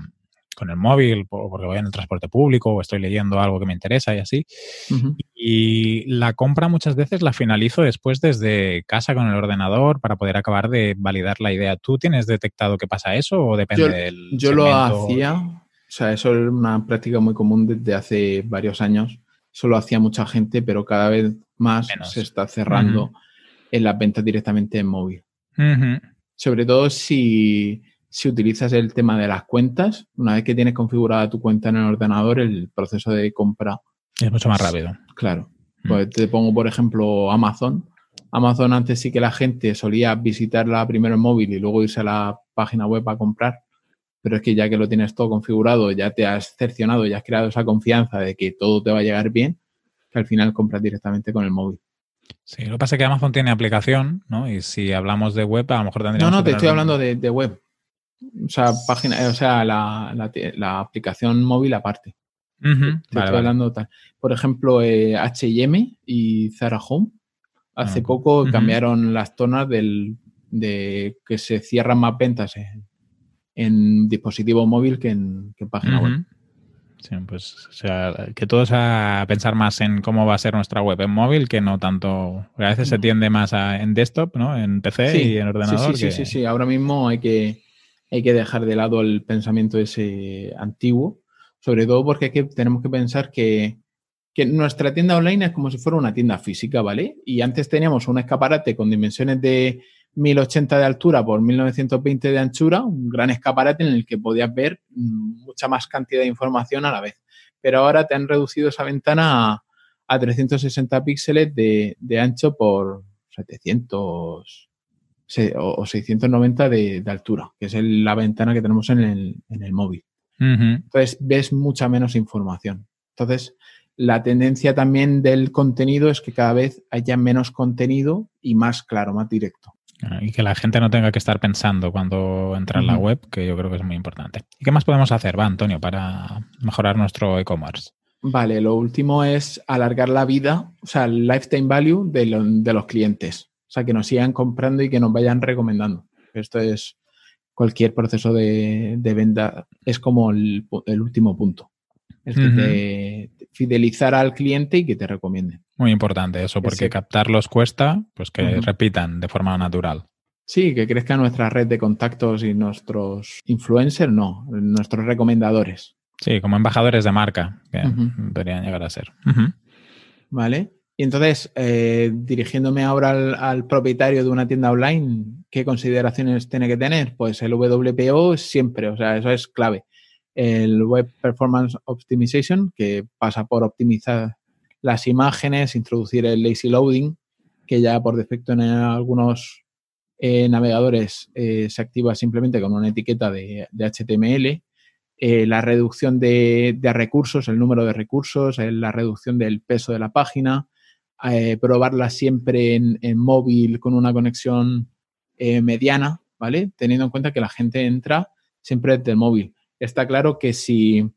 con el móvil, porque voy en el transporte público o estoy leyendo algo que me interesa y así. Y la compra muchas veces la finalizo después desde casa con el ordenador para poder acabar de validar la idea. ¿Tú tienes detectado que pasa eso o depende yo, del Yo lo hacía o sea, eso es una práctica muy común desde hace varios años. Eso lo hacía mucha gente, pero cada vez más se está cerrando en las ventas directamente en móvil. Sobre todo si, utilizas el tema de las cuentas. Una vez que tienes configurada tu cuenta en el ordenador, el proceso de compra es mucho más rápido. Claro. Pues te pongo, por ejemplo, Amazon. Amazon antes sí que la gente solía visitarla primero en móvil y luego irse a la página web a comprar pero es que ya que lo tienes todo configurado, ya te has cercionado, ya has creado esa confianza de que todo te va a llegar bien, que al final compras directamente con el móvil. Sí, lo que pasa es que Amazon tiene aplicación, ¿no? Y si hablamos de web, a lo mejor tendríamos No, no, te estoy hablando de, web. O sea, página, o sea, la, aplicación móvil aparte. te estoy hablando tal. Por ejemplo, HM y Zara Home. Hace ah, poco cambiaron las zonas del, de que se cierran más ventas en, en dispositivo móvil que en, página web. Sí, pues o sea, que todos a pensar más en cómo va a ser nuestra web en móvil que no tanto. A veces se tiende más a, en desktop, ¿no? En PC y en ordenador. Sí, sí, sí, sí, Ahora mismo hay que, hay que dejar de lado el pensamiento ese antiguo, sobre todo porque tenemos que pensar que, que nuestra tienda online es como si fuera una tienda física, ¿vale? Y antes teníamos un escaparate con dimensiones de 1080 de altura por 1920 de anchura, un gran escaparate en el que podías ver mucha más cantidad de información a la vez. Pero ahora te han reducido esa ventana a, 360 píxeles de, ancho por 700 o 690 de, altura, que es la ventana que tenemos en el, móvil. Entonces ves mucha menos información. Entonces, la tendencia también del contenido es que cada vez haya menos contenido y más claro, más directo. Y que la gente no tenga que estar pensando cuando entra en la web, que yo creo que es muy importante. ¿Y qué más podemos hacer, va, Antonio, para mejorar nuestro e-commerce? Vale, lo último es alargar la vida, o sea, el lifetime value de, los clientes. O sea, que nos sigan comprando y que nos vayan recomendando. Esto es cualquier proceso de, venta, es como el, último punto. Es que fidelizar al cliente y que te recomienden. Muy importante eso, porque captarlos cuesta, pues que repitan de forma natural. Sí, que crezca nuestra red de contactos y nuestros influencers, no, nuestros recomendadores. Sí, como embajadores de marca, que deberían llegar a ser. Vale. Y entonces, eh, dirigiéndome ahora al, propietario de una tienda online, ¿qué consideraciones tiene que tener? Pues el WPO siempre, o sea, eso es clave. El Web Performance Optimization, que pasa por optimizar las imágenes, introducir el lazy loading, que ya por defecto en algunos eh, navegadores eh, se activa simplemente con una etiqueta de, HTML, la reducción de, recursos, el número de recursos, la reducción del peso de la página, probarla siempre en, móvil con una conexión mediana, ¿vale? Teniendo en cuenta que la gente entra siempre desde el móvil. Está claro que si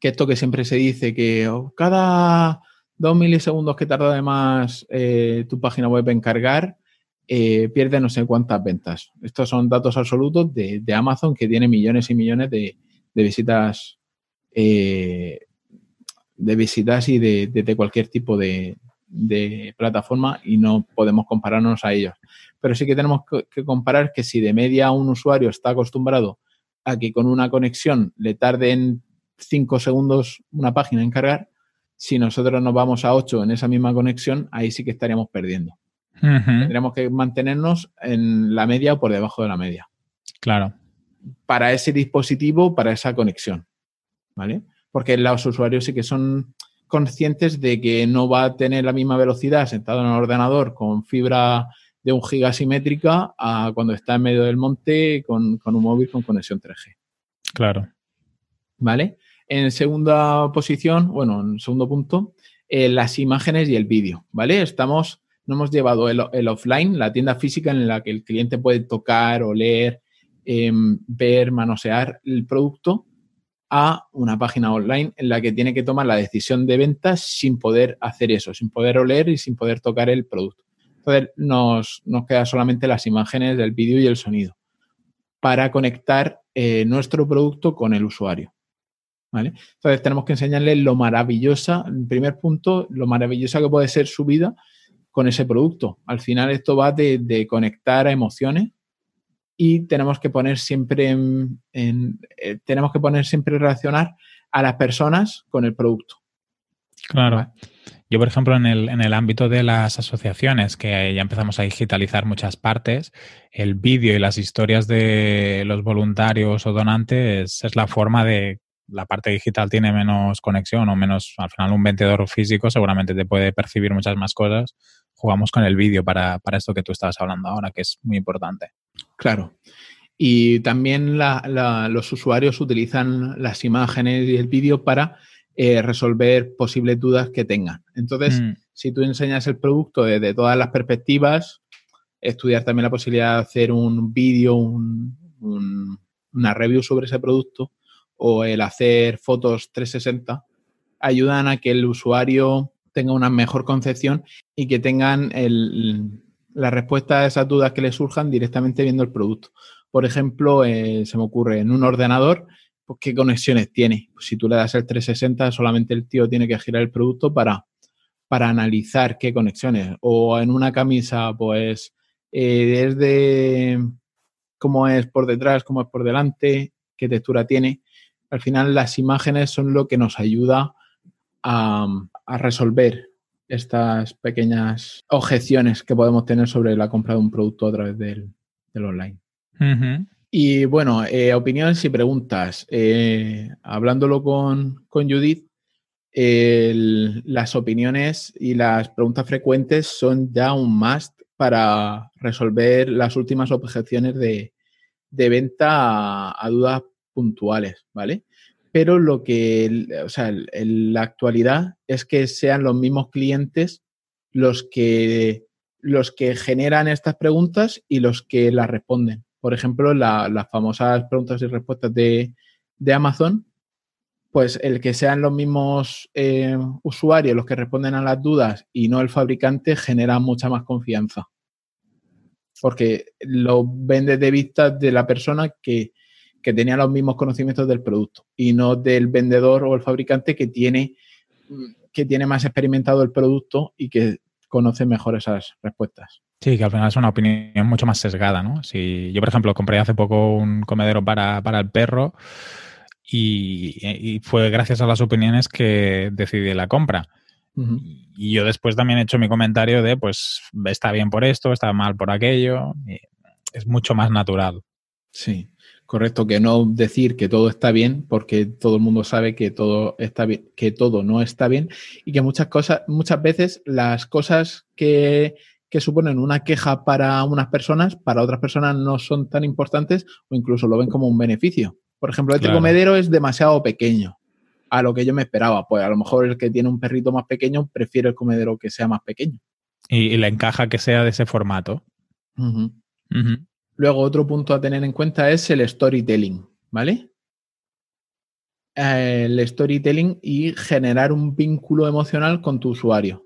que esto que siempre se dice, que oh, cada dos milisegundos que tarda además eh, tu página web en cargar, eh, pierde no sé cuántas ventas. Estos son datos absolutos de, Amazon que tiene millones y millones de, visitas eh, de visitas y de, cualquier tipo de, plataforma y no podemos compararnos a ellos. Pero sí que tenemos que comparar que si de media un usuario está acostumbrado a que con una conexión le tarden cinco segundos una página en cargar, si nosotros nos vamos a 8 en esa misma conexión, ahí sí que estaríamos perdiendo. Tendríamos que mantenernos en la media o por debajo de la media. Claro. Para ese dispositivo, para esa conexión. ¿Vale? Porque los usuarios sí que son conscientes de que no va a tener la misma velocidad sentado en el ordenador con fibra de un giga simétrica a cuando está en medio del monte con, con un móvil con conexión 3G. Claro. ¿Vale? En segunda posición, bueno, en segundo punto, eh, las imágenes y el vídeo, ¿vale? Estamos, no hemos llevado el, offline, la tienda física en la que el cliente puede tocar, oler, em, ver, manosear el producto, a una página online en la que tiene que tomar la decisión de ventas sin poder hacer eso, sin poder oler y sin poder tocar el producto. Entonces nos, nos queda solamente las imágenes del vídeo y el sonido para conectar eh, nuestro producto con el usuario. Entonces tenemos que enseñarle lo maravillosa, el primer punto, lo maravillosa que puede ser su vida con ese producto. Al final esto va de, conectar a emociones y tenemos que poner siempre en, eh, tenemos que poner siempre relacionar a las personas con el producto. Claro. Yo, por ejemplo, en el, en el ámbito de las asociaciones, que ya empezamos a digitalizar muchas partes, el vídeo y las historias de los voluntarios o donantes es la forma de la parte digital tiene menos conexión o menos, al final un vendedor físico seguramente te puede percibir muchas más cosas. Jugamos con el vídeo para, esto que tú estabas hablando ahora, que es muy importante. Claro. Y también los usuarios utilizan las imágenes y el vídeo para eh, resolver posibles dudas que tengan. Entonces, mm. si tú enseñas el producto desde todas las perspectivas, estudiar también la posibilidad de hacer un vídeo, una review sobre ese producto, o el hacer fotos 360 ayudan a que el usuario tenga una mejor concepción y que tengan la respuesta a esas dudas que le surjan directamente viendo el producto. Por ejemplo, eh, se me ocurre en un ordenador, pues, ¿qué conexiones tiene? Pues si tú le das el 360, solamente el tío tiene que girar el producto para, para analizar qué conexiones. O en una camisa, pues eh, cómo es por detrás, cómo es por delante, qué textura tiene al final las imágenes son lo que nos ayuda a, resolver estas pequeñas objeciones que podemos tener sobre la compra de un producto a través del, online. Y bueno, eh, opiniones y preguntas. Eh, hablándolo con, Judith, las opiniones y las preguntas frecuentes son ya un must para resolver las últimas objeciones de, venta a, a dudas puntuales, ¿vale? Pero lo que, o sea, la actualidad es que sean los mismos clientes los que, los que generan estas preguntas y los que las responden. Por ejemplo, las famosas preguntas y respuestas de, de, Amazon, pues el que sean los mismos eh, usuarios los que responden a las dudas y no el fabricante genera mucha más confianza. Porque lo vende de vista de la persona que, que tenía los mismos conocimientos del producto y no del vendedor o el fabricante que tiene, que tiene más experimentado el producto y que conoce mejor esas respuestas. Sí, que al final es una opinión mucho más sesgada, ¿no? Si yo, por ejemplo, compré hace poco un comedero para, el perro y, fue gracias a las opiniones que decidí la compra. Y yo después también he hecho mi comentario de, pues, está bien por esto, está mal por aquello. es mucho más natural. Sí. Correcto, que no decir que todo está bien, porque todo el mundo sabe que todo está bien, que todo no está bien, y que muchas cosas, muchas veces las cosas que, suponen una queja para unas personas, para otras personas no son tan importantes o incluso lo ven como un beneficio. Por ejemplo, este comedero es demasiado pequeño a lo que yo me esperaba. Pues a lo mejor el que tiene un perrito más pequeño prefiere el comedero que sea más pequeño. Y, le encaja que sea de ese formato. Luego, otro punto a tener en cuenta es el storytelling, ¿vale? El storytelling y generar un vínculo emocional con tu usuario.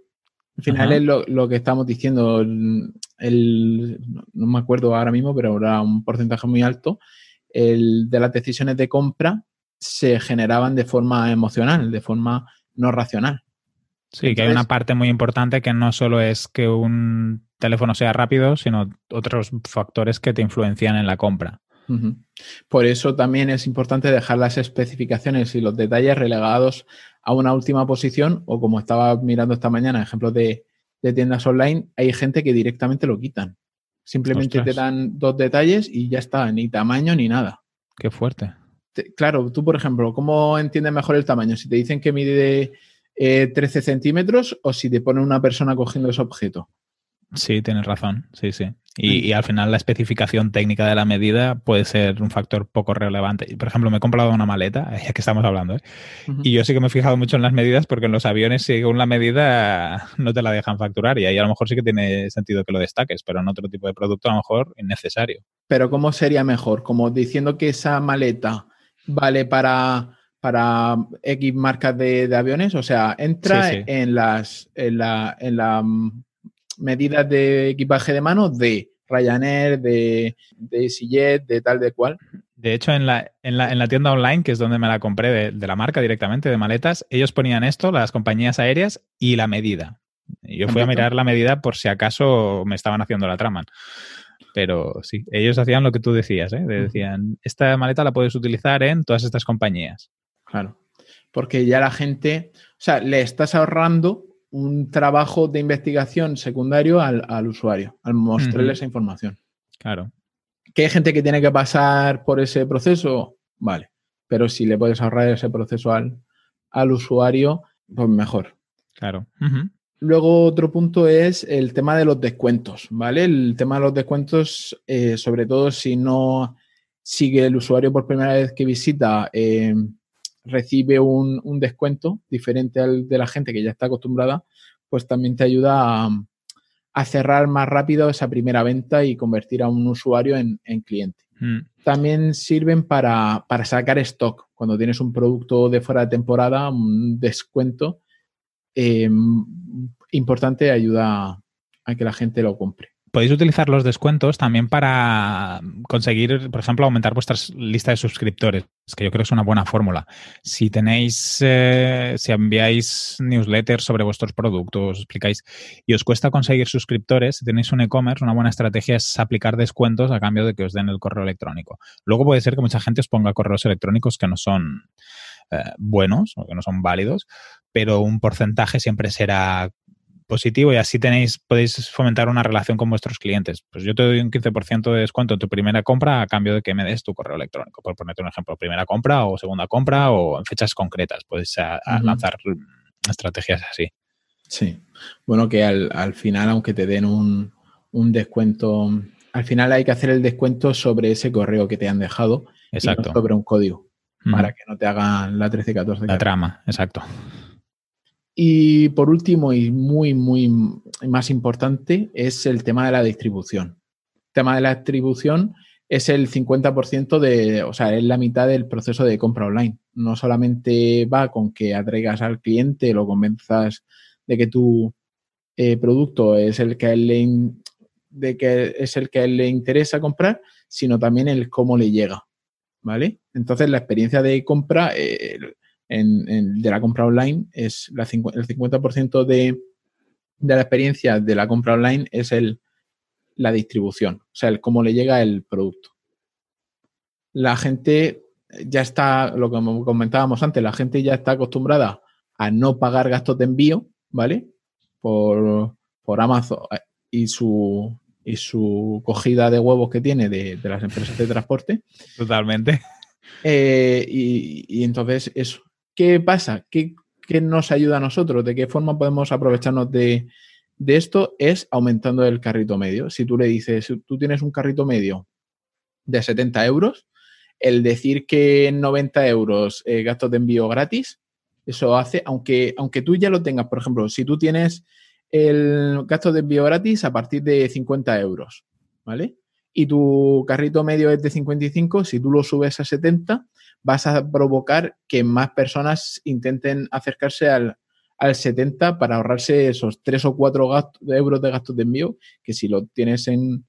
Al final es lo, que estamos diciendo, el, no me acuerdo ahora mismo, pero era un porcentaje muy alto, el de las decisiones de compra se generaban de forma emocional, de forma no racional. Sí, que hay una parte muy importante que no solo es que un teléfono sea rápido, sino otros factores que te influencian en la compra. Por eso también es importante dejar las especificaciones y los detalles relegados a una última posición o como estaba mirando esta mañana, ejemplos de, tiendas online, hay gente que directamente lo quitan. Simplemente te dan dos detalles y ya está, ni tamaño ni nada. Qué fuerte. claro, tú por ejemplo, ¿cómo entiendes mejor el tamaño? Si te dicen que mide 13 eh, centímetros o si te pone una persona cogiendo ese objeto. Sí, tienes razón, sí, sí. Y, al final la especificación técnica de la medida puede ser un factor poco relevante. Por ejemplo, me he comprado una maleta, ya que estamos hablando, ¿eh? y yo sí que me he fijado mucho en las medidas porque en los aviones, según la medida, no te la dejan facturar y ahí a lo mejor sí que tiene sentido que lo destaques, pero en otro tipo de producto a lo mejor es necesario. Pero ¿cómo sería mejor? Como diciendo que esa maleta vale para para X marcas de, aviones, o sea, entra en las en la, en la medidas de equipaje de mano de Ryanair, de, de EasyJet, de tal de cual. De hecho, en la, en la, en la tienda online, que es donde me la compré de, la marca directamente, de maletas, ellos ponían esto, las compañías aéreas, y la medida. yo fui a mirar la medida por si acaso me estaban haciendo la trama. Pero sí, ellos hacían lo que tú decías, ¿eh? decían, esta maleta la puedes utilizar en todas estas compañías. Claro, porque ya la gente, o sea, le estás ahorrando un trabajo de investigación secundario al, usuario, al mostrarle esa información. Claro. ¿Que hay gente que tiene que pasar por ese proceso? Vale. Pero si le puedes ahorrar ese proceso al, al usuario, pues mejor. Claro. Luego otro punto es el tema de los descuentos, ¿vale? El tema de los descuentos, eh, sobre todo si no sigue el usuario por primera vez que visita, eh, recibe un, descuento diferente al de la gente que ya está acostumbrada, pues también te ayuda a, cerrar más rápido esa primera venta y convertir a un usuario en, cliente. Mm. También sirven para, sacar stock. Cuando tienes un producto de fuera de temporada, un descuento em, importante ayuda a que la gente lo compre podéis utilizar los descuentos también para conseguir, por ejemplo, aumentar vuestra lista de suscriptores, que yo creo que es una buena fórmula. Si tenéis, eh, si enviáis newsletters sobre vuestros productos, explicáis, y os cuesta conseguir suscriptores, si tenéis un e-commerce, una buena estrategia es aplicar descuentos a cambio de que os den el correo electrónico. Luego puede ser que mucha gente os ponga correos electrónicos que no son eh, buenos o que no son válidos, pero un porcentaje siempre será positivo y así tenéis, podéis fomentar una relación con vuestros clientes. Pues yo te doy un 15% de descuento en tu primera compra a cambio de que me des tu correo electrónico. Por ponerte un ejemplo, primera compra o segunda compra o en fechas concretas. Puedes lanzar estrategias así. Sí. Bueno, que al, final, aunque te den un, descuento, al final hay que hacer el descuento sobre ese correo que te han dejado. Exacto. sobre un código. para que no te hagan la 13-14. La trama, exacto. Y por último, y muy, muy más importante, es el tema de la distribución. El tema de la distribución es el 50% de, o sea, es la mitad del proceso de compra online. No solamente va con que atraigas al cliente, lo convenzas de que tu eh, producto es el que le, de que es el que a él le interesa comprar, sino también el cómo le llega. ¿Vale? Entonces, la experiencia de compra eh, de la compra online es el 50% de, de, la experiencia de la compra online es el, la distribución, o sea, el cómo le llega el producto. La gente ya está, lo que comentábamos antes, la gente ya está acostumbrada a no pagar gastos de envío, ¿vale? Por, por Amazon eh, y su, y su cogida de huevos que tiene de, las empresas de transporte. Totalmente. Eh, y, entonces, eso. ¿Qué pasa? ¿Qué, nos ayuda a nosotros? ¿De qué forma podemos aprovecharnos de, esto? Es aumentando el carrito medio. Si tú le dices, tú tienes un carrito medio de 70 euros, el decir que en 90 euros eh, gastos de envío gratis, eso hace, aunque, aunque tú ya lo tengas, por ejemplo, si tú tienes el gasto de envío gratis a partir de 50 euros, ¿vale? Y tu carrito medio es de 55, si tú lo subes a 70, vas a provocar que más personas intenten acercarse al, 70 para ahorrarse esos 3 o 4 euros de gastos de envío, que si lo tienes en,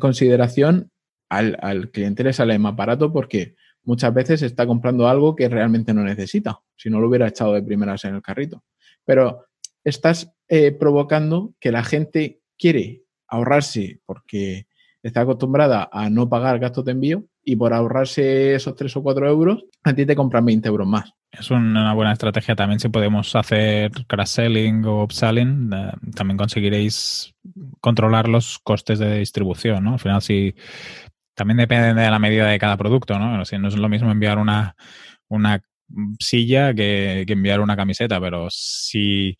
consideración, al, al, cliente le sale más barato porque muchas veces está comprando algo que realmente no necesita, si no lo hubiera echado de primeras en el carrito. Pero estás eh, provocando que la gente quiere ahorrarse porque está acostumbrada a no pagar gastos de envío y por ahorrarse esos 3 o 4 euros, a ti te compran 20 euros más. Es una buena estrategia también si podemos hacer cross-selling o upselling, eh, también conseguiréis controlar los costes de distribución, ¿no? Al final si también depende de la medida de cada producto, ¿no? Si no es lo mismo enviar una, una silla que, que enviar una camiseta, pero si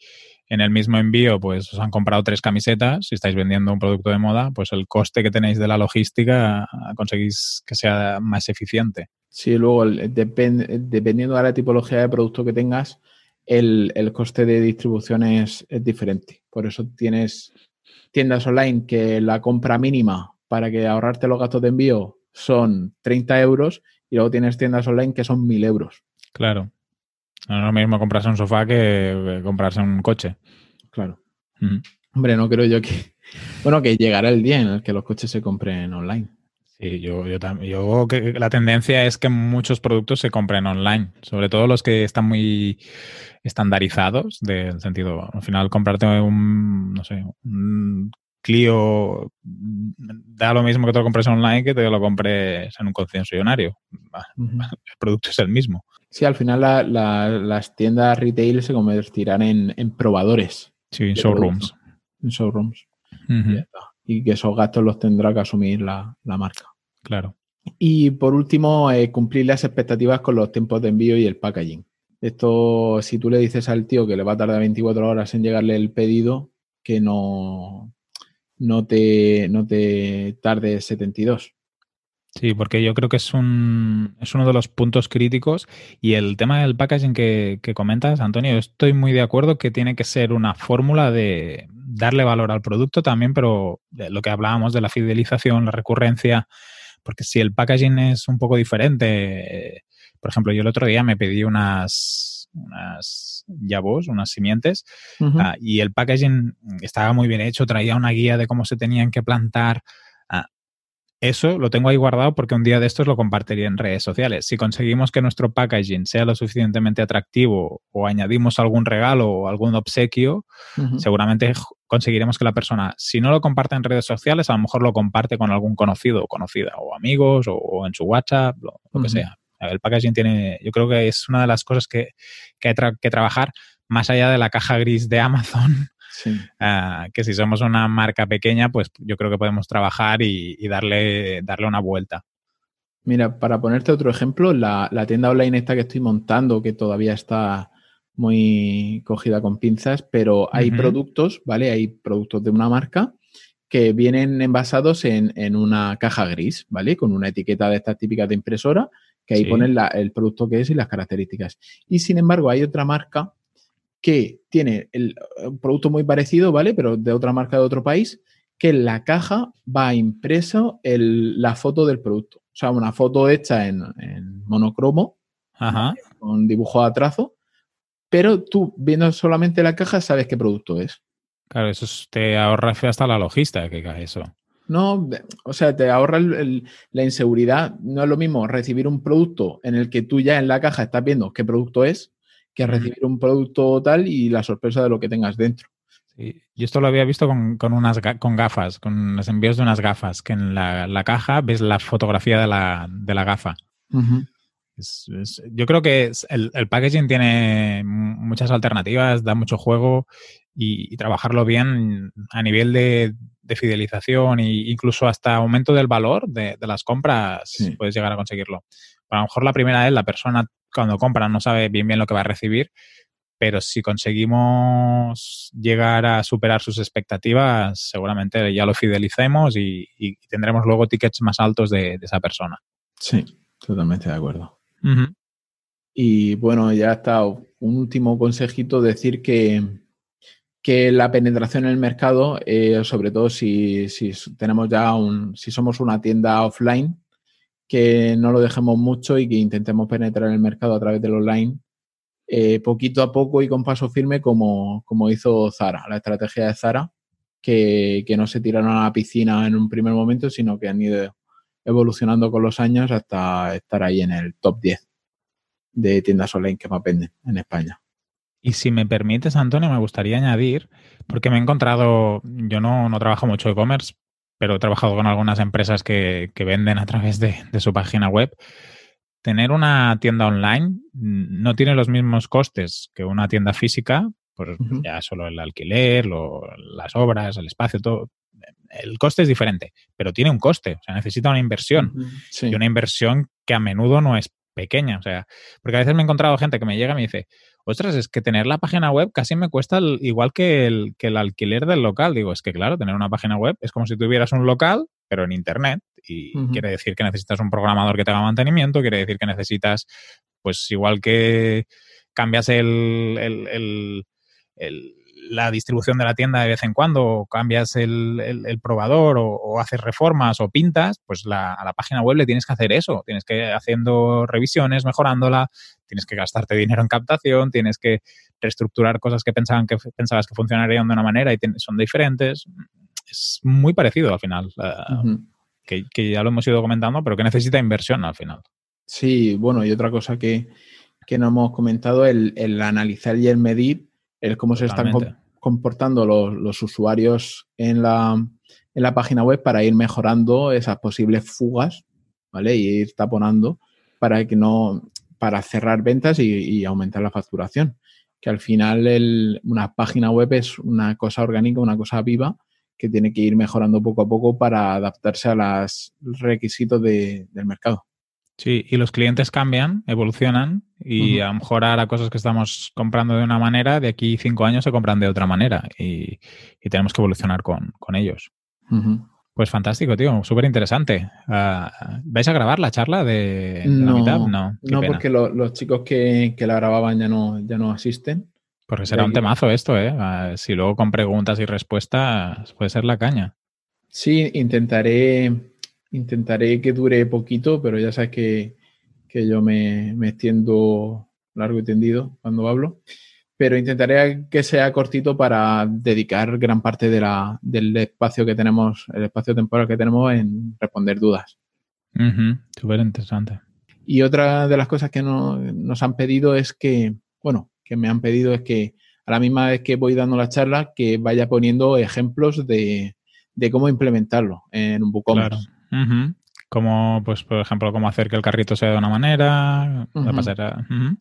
en el mismo envío, pues os han comprado tres camisetas, si estáis vendiendo un producto de moda, pues el coste que tenéis de la logística conseguís que sea más eficiente. Sí, luego dependiendo de la tipología de producto que tengas, el, coste de distribución es, diferente. Por eso tienes tiendas online que la compra mínima para que ahorrarte los gastos de envío son 30 euros y luego tienes tiendas online que son 1000 euros. Claro. No es lo mismo comprarse un sofá que comprarse un coche. Claro. Hombre, no creo yo que. Bueno, que llegará el día en el que los coches se compren online. Sí, yo, yo también. Yo que la tendencia es que muchos productos se compren online, sobre todo los que están muy estandarizados, del sentido, al final comprarte un, no sé, un Clio da lo mismo que te lo compres online que te lo compres en un concesionario. El producto es el mismo. Sí, al final las tiendas retail se convertirán en, probadores. Sí, en showrooms. En showrooms. y, que esos gastos los tendrá que asumir la, marca. Claro. Y por último, eh, cumplir las expectativas con los tiempos de envío y el packaging. Esto, si tú le dices al tío que le va a tardar 24 horas en llegarle el pedido, que no, no, te, no te tarde 72. Sí, porque yo creo que es, un, es uno de los puntos críticos y el tema del packaging que, comentas, Antonio, estoy muy de acuerdo que tiene que ser una fórmula de darle valor al producto también, pero lo que hablábamos de la fidelización, la recurrencia, porque si el packaging es un poco diferente, por ejemplo, yo el otro día me pedí unas, unas yabos, unas simientes, ah, y el packaging estaba muy bien hecho, traía una guía de cómo se tenían que plantar eso lo tengo ahí guardado porque un día de estos lo compartiría en redes sociales. Si conseguimos que nuestro packaging sea lo suficientemente atractivo o añadimos algún regalo o algún obsequio, seguramente conseguiremos que la persona, si no lo comparte en redes sociales, a lo mejor lo comparte con algún conocido o conocida, o amigos, o, en su WhatsApp, lo, que sea. El packaging tiene, yo creo que es una de las cosas que, que hay que trabajar más allá de la caja gris de Amazon Ah, que si somos una marca pequeña, pues yo creo que podemos trabajar y, darle, darle una vuelta. Mira, para ponerte otro ejemplo, la, tienda online esta que estoy montando, que todavía está muy cogida con pinzas, pero hay productos, ¿vale? Hay productos de una marca que vienen envasados en, en, una caja gris, ¿vale? Con una etiqueta de estas típicas de impresora que ahí ponen el producto que es y las características. Y sin embargo, hay otra marca que tiene el, un producto muy parecido, ¿vale? Pero de otra marca de otro país, que en la caja va impreso la foto del producto. O sea, una foto hecha en, monocromo, con dibujo a trazo, pero tú viendo solamente la caja sabes qué producto es. Claro, eso te ahorra hasta la logística que cae eso. No, o sea, te ahorra la inseguridad. No es lo mismo recibir un producto en el que tú ya en la caja estás viendo qué producto es, que recibir un producto tal y la sorpresa de lo que tengas dentro. Sí. Yo esto lo había visto con, unas con gafas, con los envíos de unas gafas, que en la, caja ves la fotografía de la, gafa. Yo creo que el, packaging tiene muchas alternativas, da mucho juego y, trabajarlo bien a nivel de, fidelización e incluso hasta aumento del valor de, las compras puedes llegar a conseguirlo. A lo mejor la primera vez la persona cuando compra no sabe bien bien lo que va a recibir, pero si conseguimos llegar a superar sus expectativas, seguramente ya lo fidelicemos y, tendremos luego tickets más altos de, esa persona. Sí, totalmente de acuerdo. Y bueno, ya está. Un último consejito, decir que, que la penetración en el mercado, eh, sobre todo si, si, tenemos ya un, si somos una tienda offline, que no lo dejemos mucho y que intentemos penetrar en el mercado a través del online eh, poquito a poco y con paso firme como, como hizo Zara, la estrategia de Zara, que, que, no se tiraron a la piscina en un primer momento, sino que han ido evolucionando con los años hasta estar ahí en el top 10 de tiendas online que más venden en España. Y si me permites, Antonio, me gustaría añadir, porque me he encontrado, yo no, no trabajo mucho e-commerce, pero he trabajado con algunas empresas que, que venden a través de, de, su página web tener una tienda online no tiene los mismos costes que una tienda física, pues ya solo el alquiler, las obras, el espacio, todo. El coste es diferente, pero tiene un coste, o sea, necesita una inversión. Y una inversión que a menudo no es pequeña, o sea, porque a veces me he encontrado gente que me llega y me dice, ostras, es que tener la página web casi me cuesta igual que el, que el alquiler del local. Digo, es que claro, tener una página web es como si tuvieras un local, pero en Internet. Y quiere decir que necesitas un programador que te haga mantenimiento, quiere decir que necesitas, pues igual que cambias el, la distribución de la tienda de vez en cuando, o cambias el, probador, o, haces reformas o pintas, pues la, a la página web le tienes que hacer eso. Tienes que ir haciendo revisiones, mejorándola, tienes que gastarte dinero en captación, tienes que reestructurar cosas que pensaban que pensabas que funcionarían de una manera y son diferentes. Es muy parecido al final que, ya lo hemos ido comentando, pero que necesita inversión al final. Sí, bueno, y otra cosa que, no hemos comentado, el, el, analizar y el medir, el cómo se están comportando los, usuarios en la, en la página web para ir mejorando esas posibles fugas, ¿vale? Y ir taponando para que no, para cerrar ventas y, aumentar la facturación. Que al final una página web es una cosa orgánica, una cosa viva que tiene que ir mejorando poco a poco para adaptarse a los requisitos del mercado. Sí, y los clientes cambian, evolucionan y a lo mejor ahora cosas que estamos comprando de una manera, de aquí cinco años se compran de otra manera y, tenemos que evolucionar con, ellos. Pues fantástico, tío, súper interesante. Ah, ¿Vais a grabar la charla de, la mitad? No, no porque los chicos que, que, la grababan ya no, ya no asisten. Porque será un temazo esto, ¿eh? Ah, si luego con preguntas y respuestas puede ser la caña. Sí, intentaré, intentaré que dure poquito, pero ya sabes que, yo me, me, extiendo largo y tendido cuando hablo. Pero intentaré que sea cortito para dedicar gran parte de la, del espacio que tenemos, el espacio temporal que tenemos en responder dudas. Súper interesante. Y otra de las cosas que nos han pedido es que, bueno, que me han pedido es que a la misma vez que voy dando la charla, que vaya poniendo ejemplos de, cómo implementarlo en un WooCommerce. Claro. Como, pues, por ejemplo, cómo hacer que el carrito sea de una manera,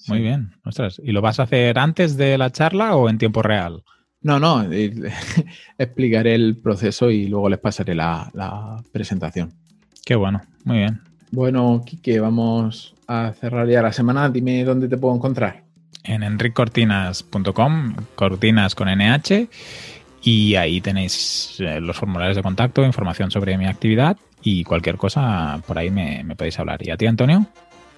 Muy bien. Ostras. ¿Y lo vas a hacer antes de la charla o en tiempo real? No, no, explicaré el proceso y luego les pasaré la, la, presentación. Qué bueno, muy bien. Bueno, Kike, vamos a cerrar ya la semana. Dime dónde te puedo encontrar en enriccortinas.com, cortinas con NH, y ahí tenéis eh, los formularios de contacto, información sobre mi actividad y cualquier cosa por ahí me, podéis hablar. ¿Y a ti, Antonio?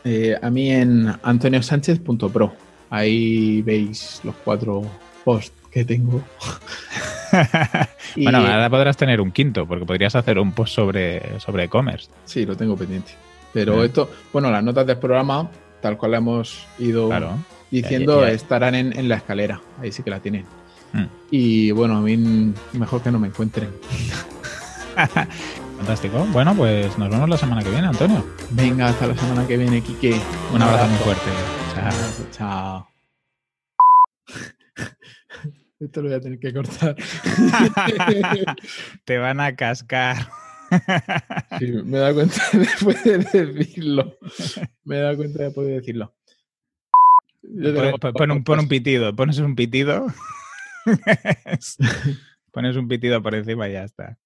Eh, a mí en antoniosánchez.pro. Ahí veis los cuatro posts que tengo. bueno, ahora podrás tener un quinto, porque podrías hacer un post sobre, sobre e-commerce. Sí, lo tengo pendiente. Pero esto, bueno, las notas del programa, tal cual hemos ido diciendo, estarán en, la escalera. Ahí sí que la tienen. Mm. Y bueno, a mí mejor que no me encuentren. Fantástico. Bueno, pues nos vemos la semana que viene, Antonio. Venga, hasta la semana que viene, Kike. Un, abrazo, muy fuerte. Chao. Chao. Esto lo voy a tener que cortar. Te van a cascar. Sí, me he dado cuenta después de decirlo. Me he dado cuenta después de decirlo. Pon, un, pon un pitido, pones un pitido. pones un pitido por encima y ya está.